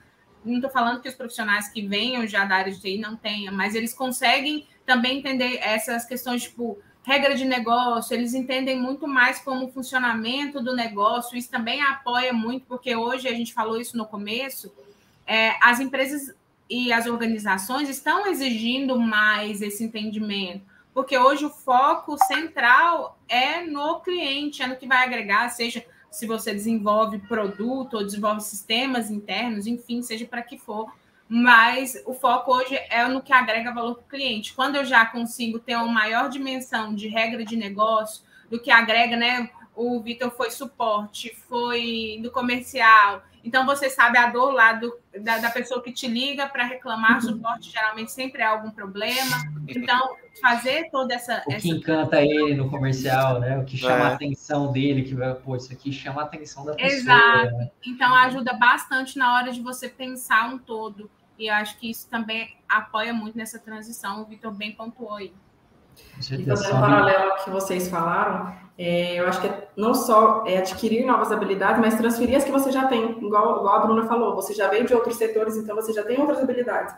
Não estou falando que os profissionais que venham já da área de TI não tenham, mas eles conseguem também entender essas questões, tipo, regra de negócio, eles entendem muito mais como o funcionamento do negócio, isso também apoia muito, porque hoje a gente falou isso no começo, é, as empresas e as organizações estão exigindo mais esse entendimento, porque hoje o foco central é no cliente, é no que vai agregar, seja se você desenvolve produto ou desenvolve sistemas internos, enfim, seja para que for mas o foco hoje é no que agrega valor para o cliente. Quando eu já consigo ter uma maior dimensão de regra de negócio, do que agrega, né? O Vitor foi suporte, foi do comercial. Então você sabe a dor lá do, da, da pessoa que te liga para reclamar, uhum. suporte geralmente sempre é algum problema. Então, fazer toda essa. O essa... que encanta ele no comercial, né? O que chama é. a atenção dele, que vai, pô, isso aqui chama a atenção da pessoa. Exato. Né? Então ajuda bastante na hora de você pensar um todo. E eu acho que isso também apoia muito nessa transição. O Vitor bem pontuou aí. E fazendo um paralelo ao que vocês falaram, é, eu acho que é não só é adquirir novas habilidades, mas transferir as que você já tem, igual, igual a Bruna falou, você já veio de outros setores, então você já tem outras habilidades.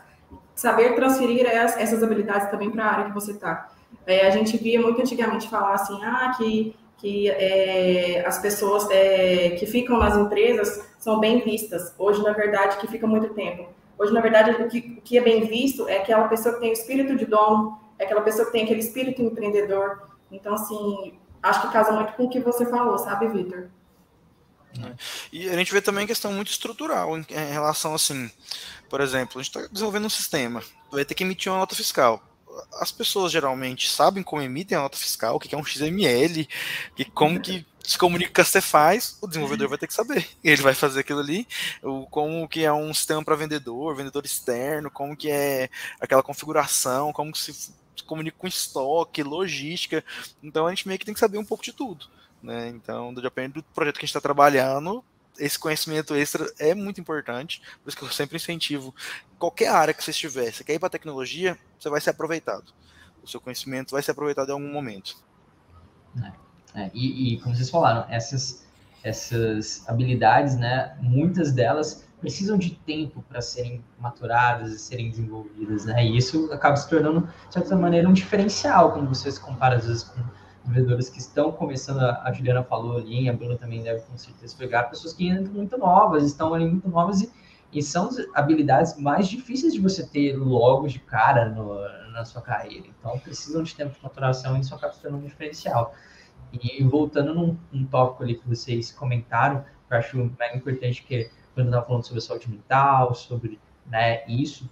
Saber transferir essas habilidades também para a área que você está. É, a gente via muito antigamente falar assim, ah, que, que é, as pessoas é, que ficam nas empresas são bem vistas. Hoje, na verdade, que fica muito tempo. Hoje, na verdade, o que, o que é bem visto é aquela pessoa que tem o espírito de dono, é aquela pessoa que tem aquele espírito empreendedor. Então, assim, acho que casa muito com o que você falou, sabe, Vitor? É. E a gente vê também questão muito estrutural em, relação assim, por exemplo, a gente está desenvolvendo um sistema, vai ter que emitir uma nota fiscal as pessoas geralmente sabem como emitem a nota fiscal, o que é um XML, que como que se comunica com a Cefaz, o desenvolvedor vai ter que saber. Ele vai fazer aquilo ali, o, como que é um sistema para vendedor, vendedor externo, como que é aquela configuração, como que se, se comunica com estoque, logística. Então a gente meio que tem que saber um pouco de tudo. Né? Então, depende do projeto que a gente está trabalhando, esse conhecimento extra é muito importante, por isso que eu sempre incentivo qualquer área que você estiver, você quer ir para tecnologia, você vai ser aproveitado. O seu conhecimento vai ser aproveitado em algum momento. É, é, e, e, como vocês falaram, essas, essas habilidades, né, muitas delas precisam de tempo para serem maturadas e serem desenvolvidas, né? E isso acaba se tornando, de certa maneira, um diferencial quando você se compara, às vezes, com vendedoras que estão começando, a Juliana falou ali, a Bruna também deve com certeza pegar, pessoas que entram muito novas, estão ali muito novas e, e são habilidades mais difíceis de você ter logo de cara no, na sua carreira. Então, precisam de tempo de maturação e isso acaba sendo um diferencial. E voltando num, num tópico ali que vocês comentaram, que eu acho mega importante, que quando eu estava falando sobre saúde mental, sobre né, isso,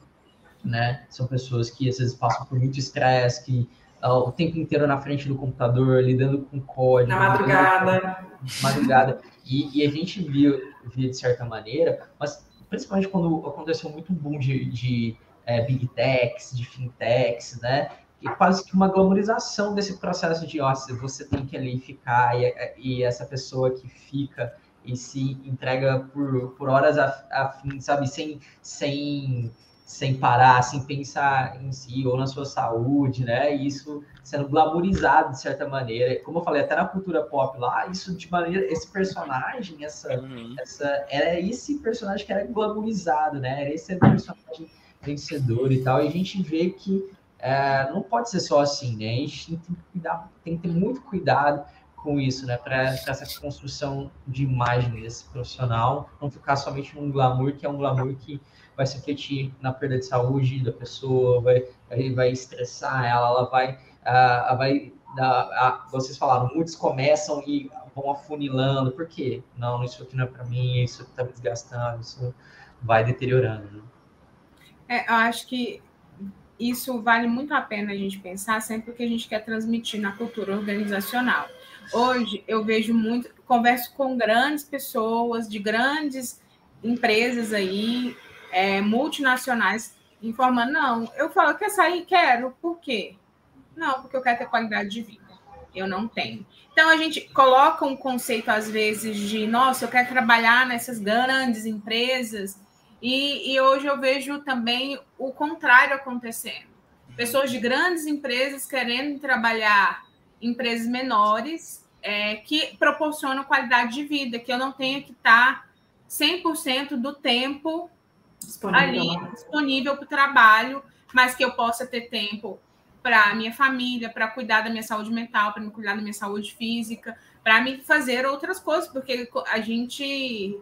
né, são pessoas que às vezes passam por muito estresse, que o tempo inteiro na frente do computador, lidando com código. Na madrugada. Madrugada. E, e, a gente viu, via de certa maneira, mas principalmente quando aconteceu muito boom de, de é, big techs, de fintechs, né? E quase que uma glamorização desse processo de, ó, você tem que ali ficar, e, e essa pessoa que fica e se entrega por, por horas a, a fim, sabe, sem, sem sem parar, sem pensar em si ou na sua saúde, né? E isso sendo glamourizado de certa maneira. Como eu falei, até na cultura pop lá, isso de maneira. Esse personagem, essa. Uhum. essa era esse personagem que era glamourizado, né? Era esse personagem vencedor e tal. E a gente vê que é, não pode ser só assim, né? A gente tem que, cuidar, tem que ter muito cuidado com isso, né? Para essa construção de imagem desse profissional não ficar somente num glamour, que é um glamour que vai se refletir na perda de saúde da pessoa, vai, vai estressar ela, ela vai, uh, vai vocês falaram, muitos começam e vão afunilando, por quê? Não, isso aqui não é para mim, isso está me desgastando, isso vai deteriorando. Né? É, eu acho que isso vale muito a pena a gente pensar sempre o que a gente quer transmitir na cultura organizacional. Hoje eu vejo muito, converso com grandes pessoas de grandes empresas aí, é, multinacionais informando, não. Eu falo, quer sair? Quero. Por quê? Não, porque eu quero ter qualidade de vida. Eu não tenho. Então a gente coloca um conceito, às vezes, de nossa, eu quero trabalhar nessas grandes empresas. E, e hoje eu vejo também o contrário acontecendo. Pessoas de grandes empresas querendo trabalhar em empresas menores é, que proporcionam qualidade de vida, que eu não tenha que estar 100% do tempo disponível. ali disponível para o trabalho, mas que eu possa ter tempo para a minha família, para cuidar da minha saúde mental, para me cuidar da minha saúde física, para me fazer outras coisas, porque a gente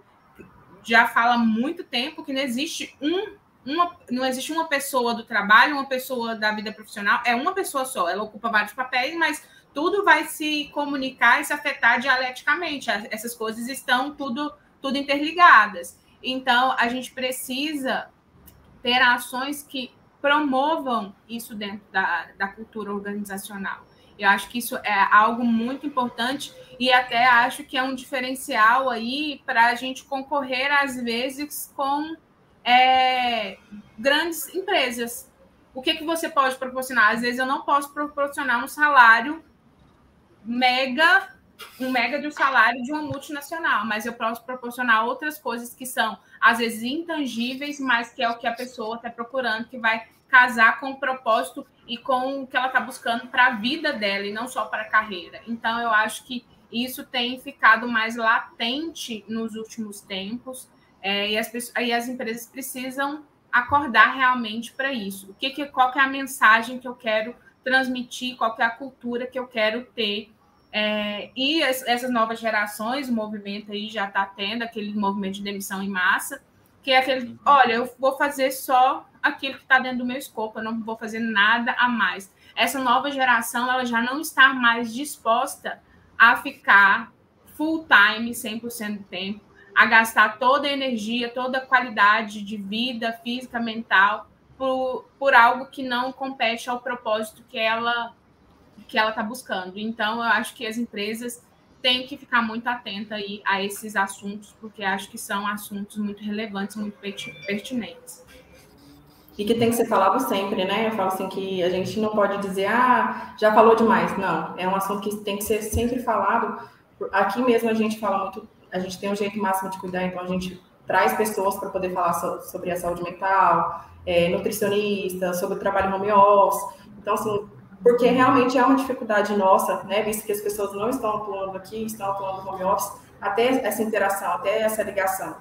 já fala há muito tempo que não existe um uma, não existe uma pessoa do trabalho, uma pessoa da vida profissional, é uma pessoa só, ela ocupa vários papéis, mas tudo vai se comunicar e se afetar dialeticamente. Essas coisas estão tudo, tudo interligadas. Então, a gente precisa ter ações que promovam isso dentro da, da cultura organizacional. Eu acho que isso é algo muito importante e até acho que é um diferencial aí para a gente concorrer, às vezes, com é, grandes empresas. O que, que você pode proporcionar? Às vezes eu não posso proporcionar um salário mega, um mega de um salário de uma multinacional, mas eu posso proporcionar outras coisas que são, às vezes, intangíveis, mas que é o que a pessoa está procurando, que vai casar com o propósito e com o que ela está buscando para a vida dela e não só para a carreira. Então, eu acho que isso tem ficado mais latente nos últimos tempos é, e, as, e as empresas precisam acordar realmente para isso. O que, que, qual que é a mensagem que eu quero transmitir, qual que é a cultura que eu quero ter. É, e as, essas novas gerações, o movimento aí já está tendo aquele movimento de demissão em massa, que é aquele, uhum. olha, eu vou fazer só aquilo que está dentro do meu escopo, eu não vou fazer nada a mais. Essa nova geração, ela já não está mais disposta a ficar full time, 100% do tempo, a gastar toda a energia, toda a qualidade de vida física, mental, por, por algo que não compete ao propósito que ela que ela está buscando. Então, eu acho que as empresas têm que ficar muito atentas aí a esses assuntos, porque acho que são assuntos muito relevantes, muito pertinentes. E que tem que ser falado sempre, né? Eu falo assim que a gente não pode dizer, ah, já falou demais. Não, é um assunto que tem que ser sempre falado. Aqui mesmo a gente fala muito, a gente tem um jeito máximo de cuidar, então a gente traz pessoas para poder falar sobre a saúde mental, é, nutricionista, sobre o trabalho home office. Então, assim, porque realmente é uma dificuldade nossa, né, visto que as pessoas não estão atuando aqui, estão atuando home office, até essa interação, até essa ligação.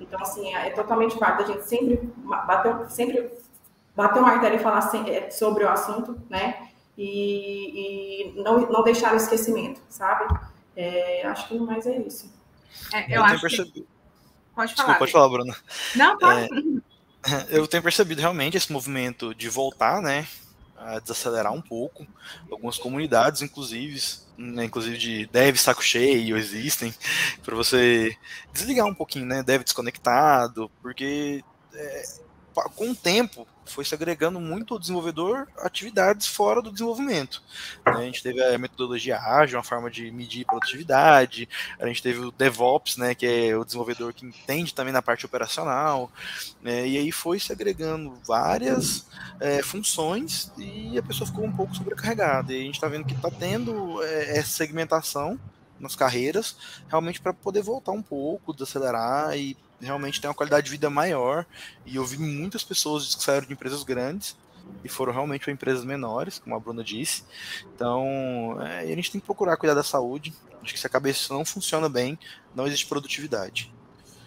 Então, assim, é, é totalmente válido a gente sempre bater, sempre bater o martelo e falar é, sobre o assunto, né, e, e não, não deixar no esquecimento, sabe? É, acho que mais é isso. É, eu, eu acho que... Pode falar. Desculpa, pode falar, Bruna. Não, pode. eu tenho percebido realmente esse movimento de voltar, né, a desacelerar um pouco. Algumas comunidades, inclusive, né, inclusive de dev saco cheio, existem, para você desligar um pouquinho, né, dev desconectado, porque é, com o tempo foi se agregando muito ao desenvolvedor atividades fora do desenvolvimento. Né? A gente teve a metodologia ágil, uma forma de medir produtividade, a gente teve o DevOps, né, que é o desenvolvedor que entende também na parte operacional, né? e aí foi se agregando várias é, funções e a pessoa ficou um pouco sobrecarregada. E a gente está vendo que está tendo é, essa segmentação nas carreiras, realmente para poder voltar um pouco, desacelerar e realmente tem uma qualidade de vida maior. E eu vi muitas pessoas que saíram de empresas grandes e foram realmente para empresas menores, como a Bruna disse. Então, é, a gente tem que procurar cuidar da saúde. Acho que se a cabeça não funciona bem, não existe produtividade.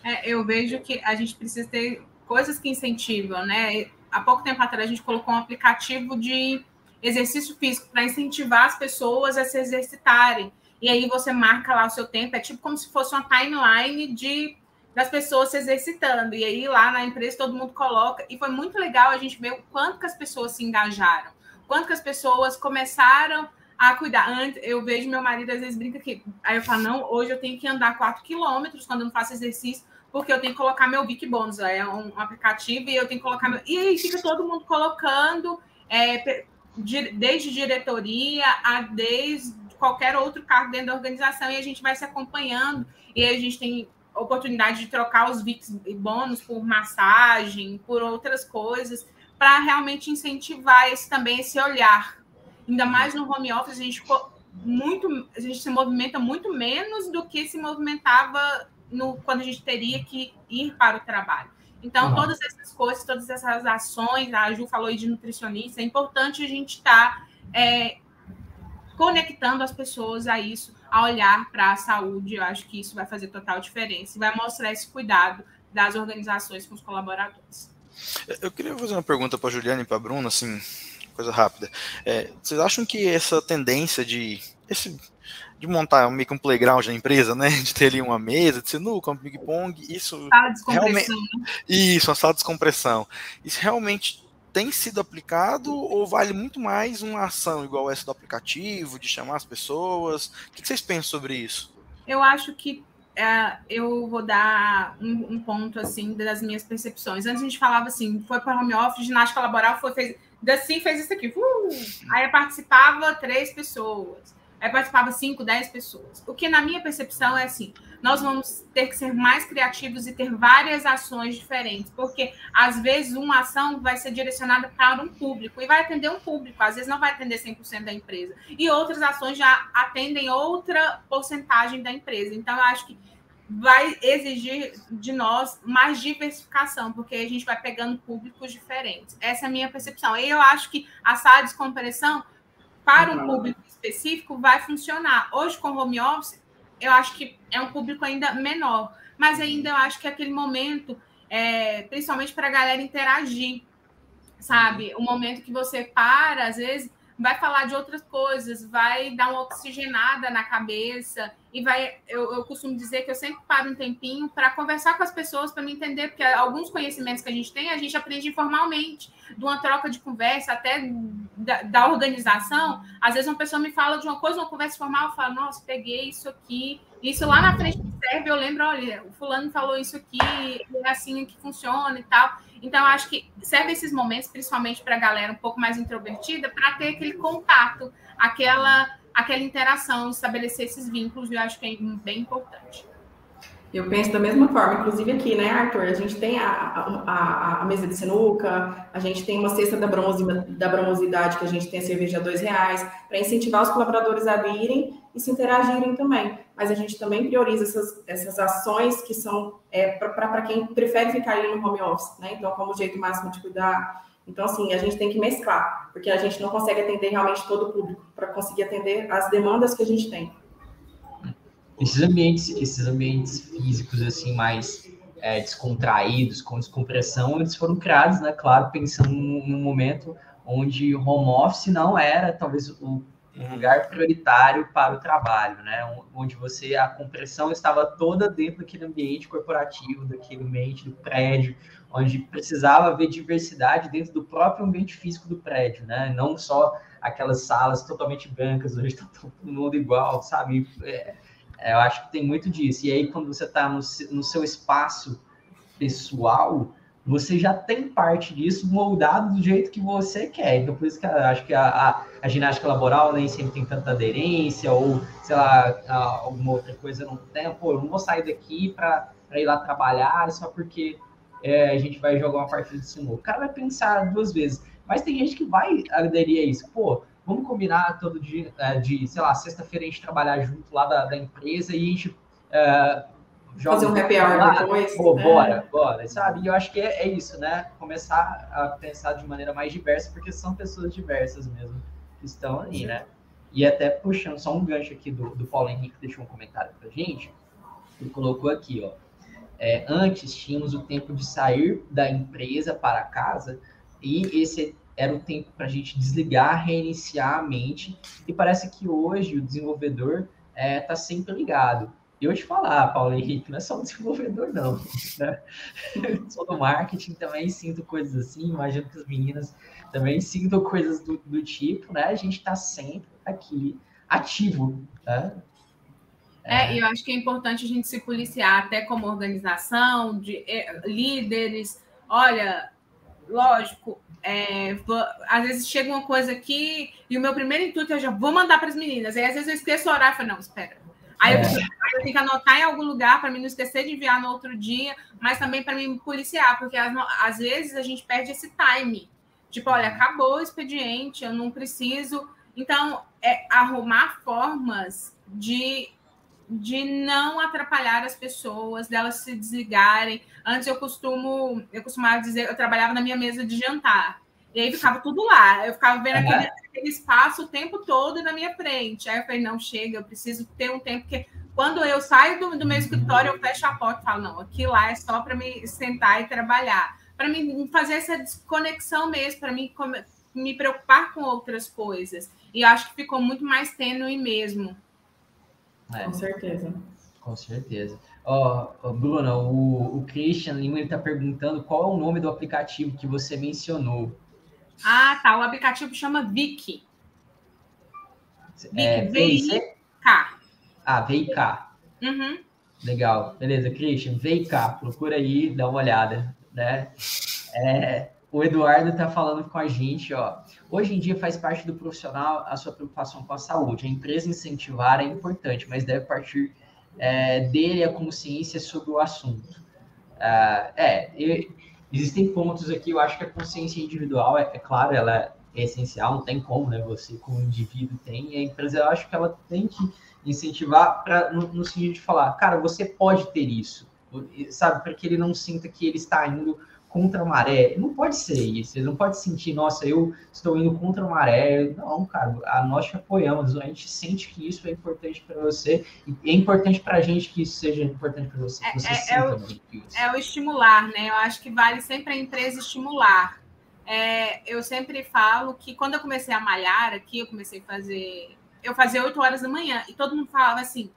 É, eu vejo que a gente precisa ter coisas que incentivam, né? Há pouco tempo atrás a gente colocou um aplicativo de exercício físico para incentivar as pessoas a se exercitarem. E aí você marca lá o seu tempo, é tipo como se fosse uma timeline de das pessoas se exercitando. E aí lá na empresa todo mundo coloca. E foi muito legal a gente ver o quanto que as pessoas se engajaram, quanto que as pessoas começaram a cuidar. Antes, eu vejo meu marido às vezes brinca que. Aí eu falo, não, hoje eu tenho que andar 4 quilômetros quando eu não faço exercício, porque eu tenho que colocar meu Vic Bônus. É um, aplicativo e eu tenho que colocar meu. E aí fica todo mundo colocando, é, desde diretoria a desde qualquer outro cargo dentro da organização, e a gente vai se acompanhando. E aí a gente tem oportunidade de trocar os VIX e bônus por massagem, por outras coisas, para realmente incentivar esse também esse olhar. Ainda mais no home office, a gente muito, a gente se movimenta muito menos do que se movimentava no, quando a gente teria que ir para o trabalho. Então, uhum. todas essas coisas, todas essas ações, a Ju falou aí de nutricionista, é importante a gente estar tá, é, conectando as pessoas a isso, a olhar para a saúde. Eu acho que isso vai fazer total diferença e vai mostrar esse cuidado das organizações com os colaboradores. Eu queria fazer uma pergunta para a Juliana e para a Bruna, assim, coisa rápida. É, vocês acham que essa tendência de esse de montar meio que um playground na empresa, né? De ter ali uma mesa de sinuca, um ping-pong, isso sala de realmente né? isso, uma sala de descompressão. Isso realmente tem sido aplicado ou vale muito mais uma ação igual essa do aplicativo, de chamar as pessoas? O que vocês pensam sobre isso? Eu acho que é, eu vou dar um, um, ponto assim das minhas percepções. Antes a gente falava assim, foi para home office, ginástica laboral, foi fez, assim fez isso aqui. Uh! Aí participava três pessoas. Aí participava 5, 10 pessoas. O que, na minha percepção, é assim: nós vamos ter que ser mais criativos e ter várias ações diferentes, porque às vezes uma ação vai ser direcionada para um público e vai atender um público, às vezes não vai atender 100% da empresa, e outras ações já atendem outra porcentagem da empresa. Então, eu acho que vai exigir de nós mais diversificação, porque a gente vai pegando públicos diferentes. Essa é a minha percepção. E eu acho que a sala de descompressão, para um público específico vai funcionar. Hoje, com home office, eu acho que é um público ainda menor, mas ainda eu acho que é aquele momento, é, principalmente para a galera interagir, sabe? O momento que você para, às vezes, vai falar de outras coisas, vai dar uma oxigenada na cabeça e vai. Eu, eu costumo dizer que eu sempre paro um tempinho para conversar com as pessoas para me entender, porque alguns conhecimentos que a gente tem, a gente aprende informalmente, de uma troca de conversa, até da, da organização. Às vezes uma pessoa me fala de uma coisa, uma conversa formal, eu falo, nossa, peguei isso aqui, isso lá na frente serve, eu lembro, olha, o fulano falou isso aqui, é assim que funciona e tal. Então, acho que serve esses momentos, principalmente para a galera um pouco mais introvertida, para ter aquele contato, aquela, aquela interação, estabelecer esses vínculos, eu acho que é bem importante. Eu penso da mesma forma, inclusive aqui, né, Arthur? A gente tem a, a, a, mesa de sinuca, a gente tem uma cesta da, bronze, da bronzidade, que a gente tem a cerveja a dois reais, para incentivar os colaboradores a virem e se interagirem também. Mas a gente também prioriza essas, essas ações que são é, para quem prefere ficar ali no home office, né? Então, como jeito máximo de cuidar. Então, assim, a gente tem que mesclar, porque a gente não consegue atender realmente todo o público, para conseguir atender as demandas que a gente tem esses ambientes, esses ambientes físicos assim mais é, descontraídos, com descompressão, eles foram criados, né? Claro, pensando num, momento onde home office não era talvez o, o lugar prioritário para o trabalho, né? Onde você a compressão estava toda dentro daquele ambiente corporativo, daquele ambiente do prédio, onde precisava ver diversidade dentro do próprio ambiente físico do prédio, né? Não só aquelas salas totalmente brancas, hoje está todo mundo igual, sabe? É, é, eu acho que tem muito disso. E aí, quando você está no, no seu espaço pessoal, você já tem parte disso moldado do jeito que você quer. Então, por isso que eu acho que a, a, a, ginástica laboral nem sempre tem tanta aderência, ou, sei lá, alguma outra coisa não tem. Pô, eu não vou sair daqui para ir lá trabalhar só porque é, a gente vai jogar uma partida de sinuca. O cara vai pensar duas vezes. Mas tem gente que vai aderir a isso. Pô, vamos combinar todo dia, é, de, sei lá, sexta-feira a gente trabalhar junto lá da, da empresa e a gente é, joga fazer um happy hour depois. Pô, né? bora, bora, sabe? E eu acho que é, é, isso, né? Começar a pensar de maneira mais diversa, porque são pessoas diversas mesmo que estão ali, né? E até puxando só um gancho aqui do, do Paulo Henrique, deixou um comentário pra gente. Ele colocou aqui, ó. É, antes tínhamos o tempo de sair da empresa para casa e esse era o tempo para a gente desligar, reiniciar a mente. E parece que hoje o desenvolvedor está é, tá sempre ligado. E eu te falar, Paulo Henrique, não é só um desenvolvedor, não. Né? Sou do marketing, também sinto coisas assim. Imagino que as meninas também sintam coisas do, do tipo, né? A gente está sempre aqui ativo, né? É, e eu acho que é importante a gente se policiar, até como organização, de é, líderes. Olha, lógico, é, às vezes chega uma coisa aqui e o meu primeiro intuito é já vou mandar para as meninas. Aí às vezes eu esqueço o horário e falo, não, espera. Aí, é. eu, aí eu tenho que anotar em algum lugar para mim não esquecer de enviar no outro dia, mas também para me policiar, porque às, às vezes a gente perde esse time. Tipo, olha, acabou o expediente, eu não preciso. Então, é arrumar formas de, de não atrapalhar as pessoas, delas se desligarem. Antes eu costumo, eu costumava dizer, eu trabalhava na minha mesa de jantar. E aí ficava tudo lá. Eu ficava vendo uhum. aquele, aquele, espaço o tempo todo na minha frente. Aí eu falei, não, chega, eu preciso ter um tempo que. Quando eu saio do, do meu escritório, eu fecho a porta e falo, não, aqui lá é só para me sentar e trabalhar. Para me fazer essa desconexão mesmo, para mim me preocupar com outras coisas. E acho que ficou muito mais tênue mesmo. É. Com certeza. Com certeza. Ó, oh, Bruna, o, o Christian Lima está perguntando qual é o nome do aplicativo que você mencionou. Ah, tá. O aplicativo chama Viki. É, V-I-K. Ah, VIK. Uhum. Legal. Beleza, Christian, VIK. Procura aí, dá uma olhada, né? É, o Eduardo está falando com a gente, ó. Hoje em dia faz parte do profissional a sua preocupação com a saúde. A empresa incentivar é importante, mas deve partir é, dele a consciência sobre o assunto. Uh, é, Existem pontos aqui, eu acho que a consciência individual, é, é claro, ela é essencial, não tem como, né? Você, como indivíduo, tem, e a empresa, eu acho que ela tem que incentivar pra, no, no sentido de falar, cara, você pode ter isso, sabe? Para que ele não sinta que ele está indo contra a maré. Não pode ser isso. Ele não pode sentir, nossa, eu estou indo contra a maré. Não, cara, a nós te apoiamos. A gente sente que isso é importante para você. E é importante para a gente que isso seja importante para você. É, você é, é, o, é, o, estimular, né? Eu acho que vale sempre a empresa estimular. É, eu sempre falo que quando eu comecei a malhar aqui, eu comecei a fazer. Eu fazia 8 horas da manhã e todo mundo falava assim.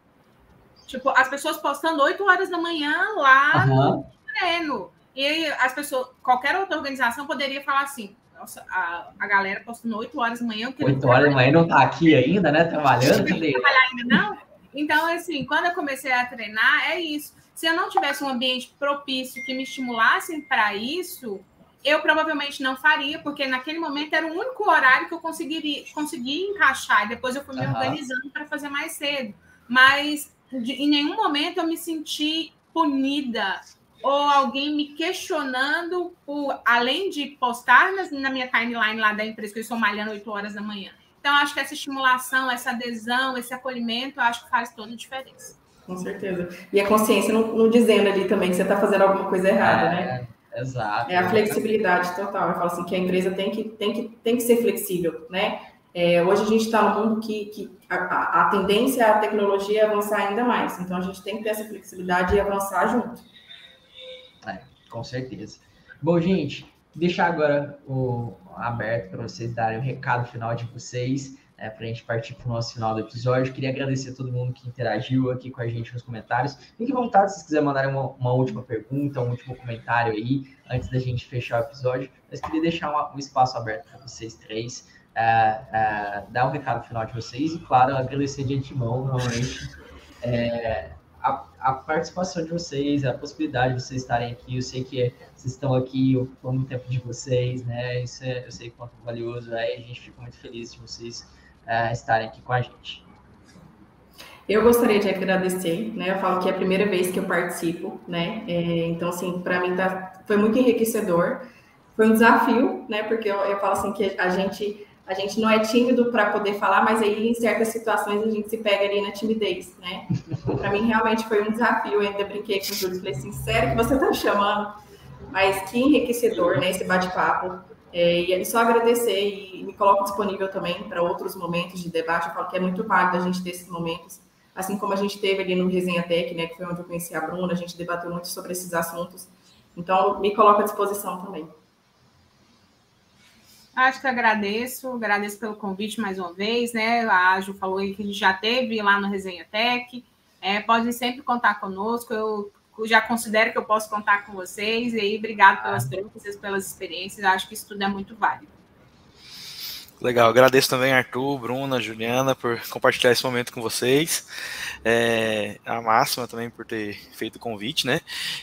Tipo, as pessoas postando 8 horas da manhã lá uhum. no treino. E as pessoas, qualquer outra organização poderia falar assim: nossa, a, a galera postando 8 horas da manhã. 8 horas da manhã não está aqui ainda, né? Trabalhando, cadê? Trabalhar ainda não? Então, assim, quando eu comecei a treinar, é isso. Se eu não tivesse um ambiente propício que me estimulasse para isso, eu provavelmente não faria, porque naquele momento era o único horário que eu conseguiria conseguir encaixar. E depois eu fui me uhum. organizando para fazer mais cedo. Mas de, em nenhum momento eu me senti punida ou alguém me questionando por, além de postar nas, na minha timeline lá da empresa que eu estou malhando 8 horas da manhã. Então, acho que essa estimulação, essa adesão, esse acolhimento, acho que faz toda a diferença. Com certeza. E a consciência não, não dizendo ali também que você está fazendo alguma coisa errada, é, né? Exato. É a flexibilidade total. Eu falo assim que a empresa tem que, tem que, tem que ser flexível, né? É, hoje a gente está num mundo que, que a, a, tendência é a tecnologia avançar ainda mais. Então, a gente tem que ter essa flexibilidade e avançar junto. Com certeza. Bom, gente, deixar agora o aberto para vocês darem o recado final de vocês, né, para a gente partir para o nosso final do episódio. Queria agradecer a todo mundo que interagiu aqui com a gente nos comentários. Fique à vontade se vocês quiserem mandar uma, uma, última pergunta, um último comentário aí, antes da gente fechar o episódio. Mas queria deixar uma, um espaço aberto para vocês três, uh, uh, dar um recado final de vocês e, claro, agradecer de antemão, novamente. É, a, a, participação de vocês, a possibilidade de vocês estarem aqui. Eu sei que vocês estão aqui ocupando o tempo de vocês, né? Isso é, eu sei quanto valioso é. A gente fica muito feliz de vocês é, estarem aqui com a gente. Eu gostaria de agradecer, né? Eu falo que é a primeira vez que eu participo, né? É, então, assim, para mim tá, foi muito enriquecedor. Foi um desafio, né? Porque eu, eu falo assim que a gente a gente não é tímido para poder falar, mas aí em certas situações a gente se pega ali na timidez, né? Para mim realmente foi um desafio, eu ainda brinquei com o Júlio, falei assim, sério que você está me chamando? Mas que enriquecedor, né, esse bate-papo. É, e só agradecer e me coloco disponível também para outros momentos de debate. Eu falo que é muito válido a gente ter esses momentos, assim como a gente teve ali no Resenha Tech, né, que foi onde eu conheci a Bruna, a gente debateu muito sobre esses assuntos. Então, me coloco à disposição também. Acho que agradeço, agradeço pelo convite mais uma vez, né? A Ju falou aí que a gente já teve lá no Resenha Tech. É, podem sempre contar conosco. Eu já considero que eu posso contar com vocês. E aí, obrigado pelas ah. perguntas, pelas experiências. Acho que isso tudo é muito válido. Legal, agradeço também Arthur, Bruna, Juliana por compartilhar esse momento com vocês. É, a Máxima também por ter feito o convite, né?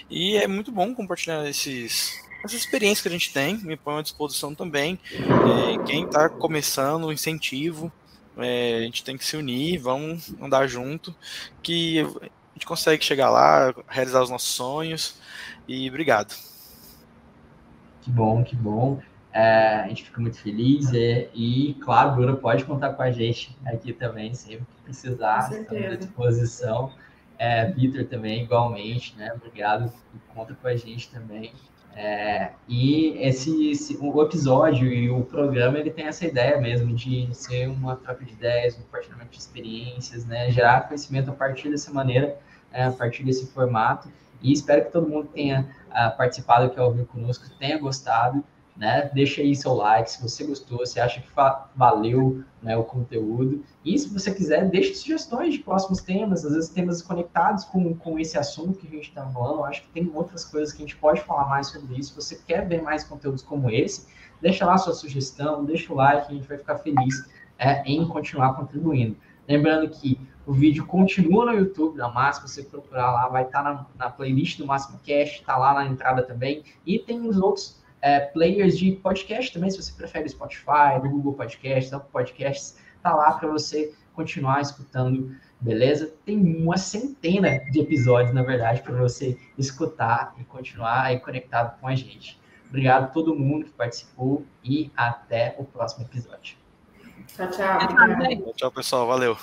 E é muito bom compartilhar esses, essa experiência que a gente tem, me põe à disposição também. É, quem está começando, incentivo, é, a gente tem que se unir, vamos andar junto, que a gente consegue chegar lá, realizar os nossos sonhos. E obrigado. Que bom, que bom. É, a gente fica muito feliz e, e, claro, Bruna pode contar com a gente aqui também, sempre que precisar, estamos à disposição. É, Vitor também, igualmente, né? Obrigado, conta com a gente também. É, e esse, esse, o episódio e o programa ele tem essa ideia mesmo de ser uma troca de ideias, um compartilhamento de experiências, né? Gerar conhecimento a partir dessa maneira, é, a partir desse formato. E espero que todo mundo tenha uh, participado aqui ao vivo conosco, tenha gostado né? Deixa aí seu like se você gostou, se acha que valeu né, o conteúdo. E se você quiser, deixe sugestões de próximos temas, às vezes temas conectados com, com esse assunto que a gente está falando. Acho que tem outras coisas que a gente pode falar mais sobre isso. Se você quer ver mais conteúdos como esse, deixa lá sua sugestão, deixa o like, a gente vai ficar feliz é, em continuar contribuindo. Lembrando que o vídeo continua no YouTube da Máxima, você procurar lá, vai estar tá na, na playlist do Máximo Cast, está lá na entrada também. E tem os outros é, players de podcast também, se você prefere Spotify, do Google Podcast, Apple Podcasts, tá lá para você continuar escutando, beleza? Tem uma centena de episódios, na verdade, para você escutar e continuar aí conectado com a gente. Obrigado a todo mundo que participou e até o próximo episódio. Tchau, tchau. Tchau, pessoal. Valeu.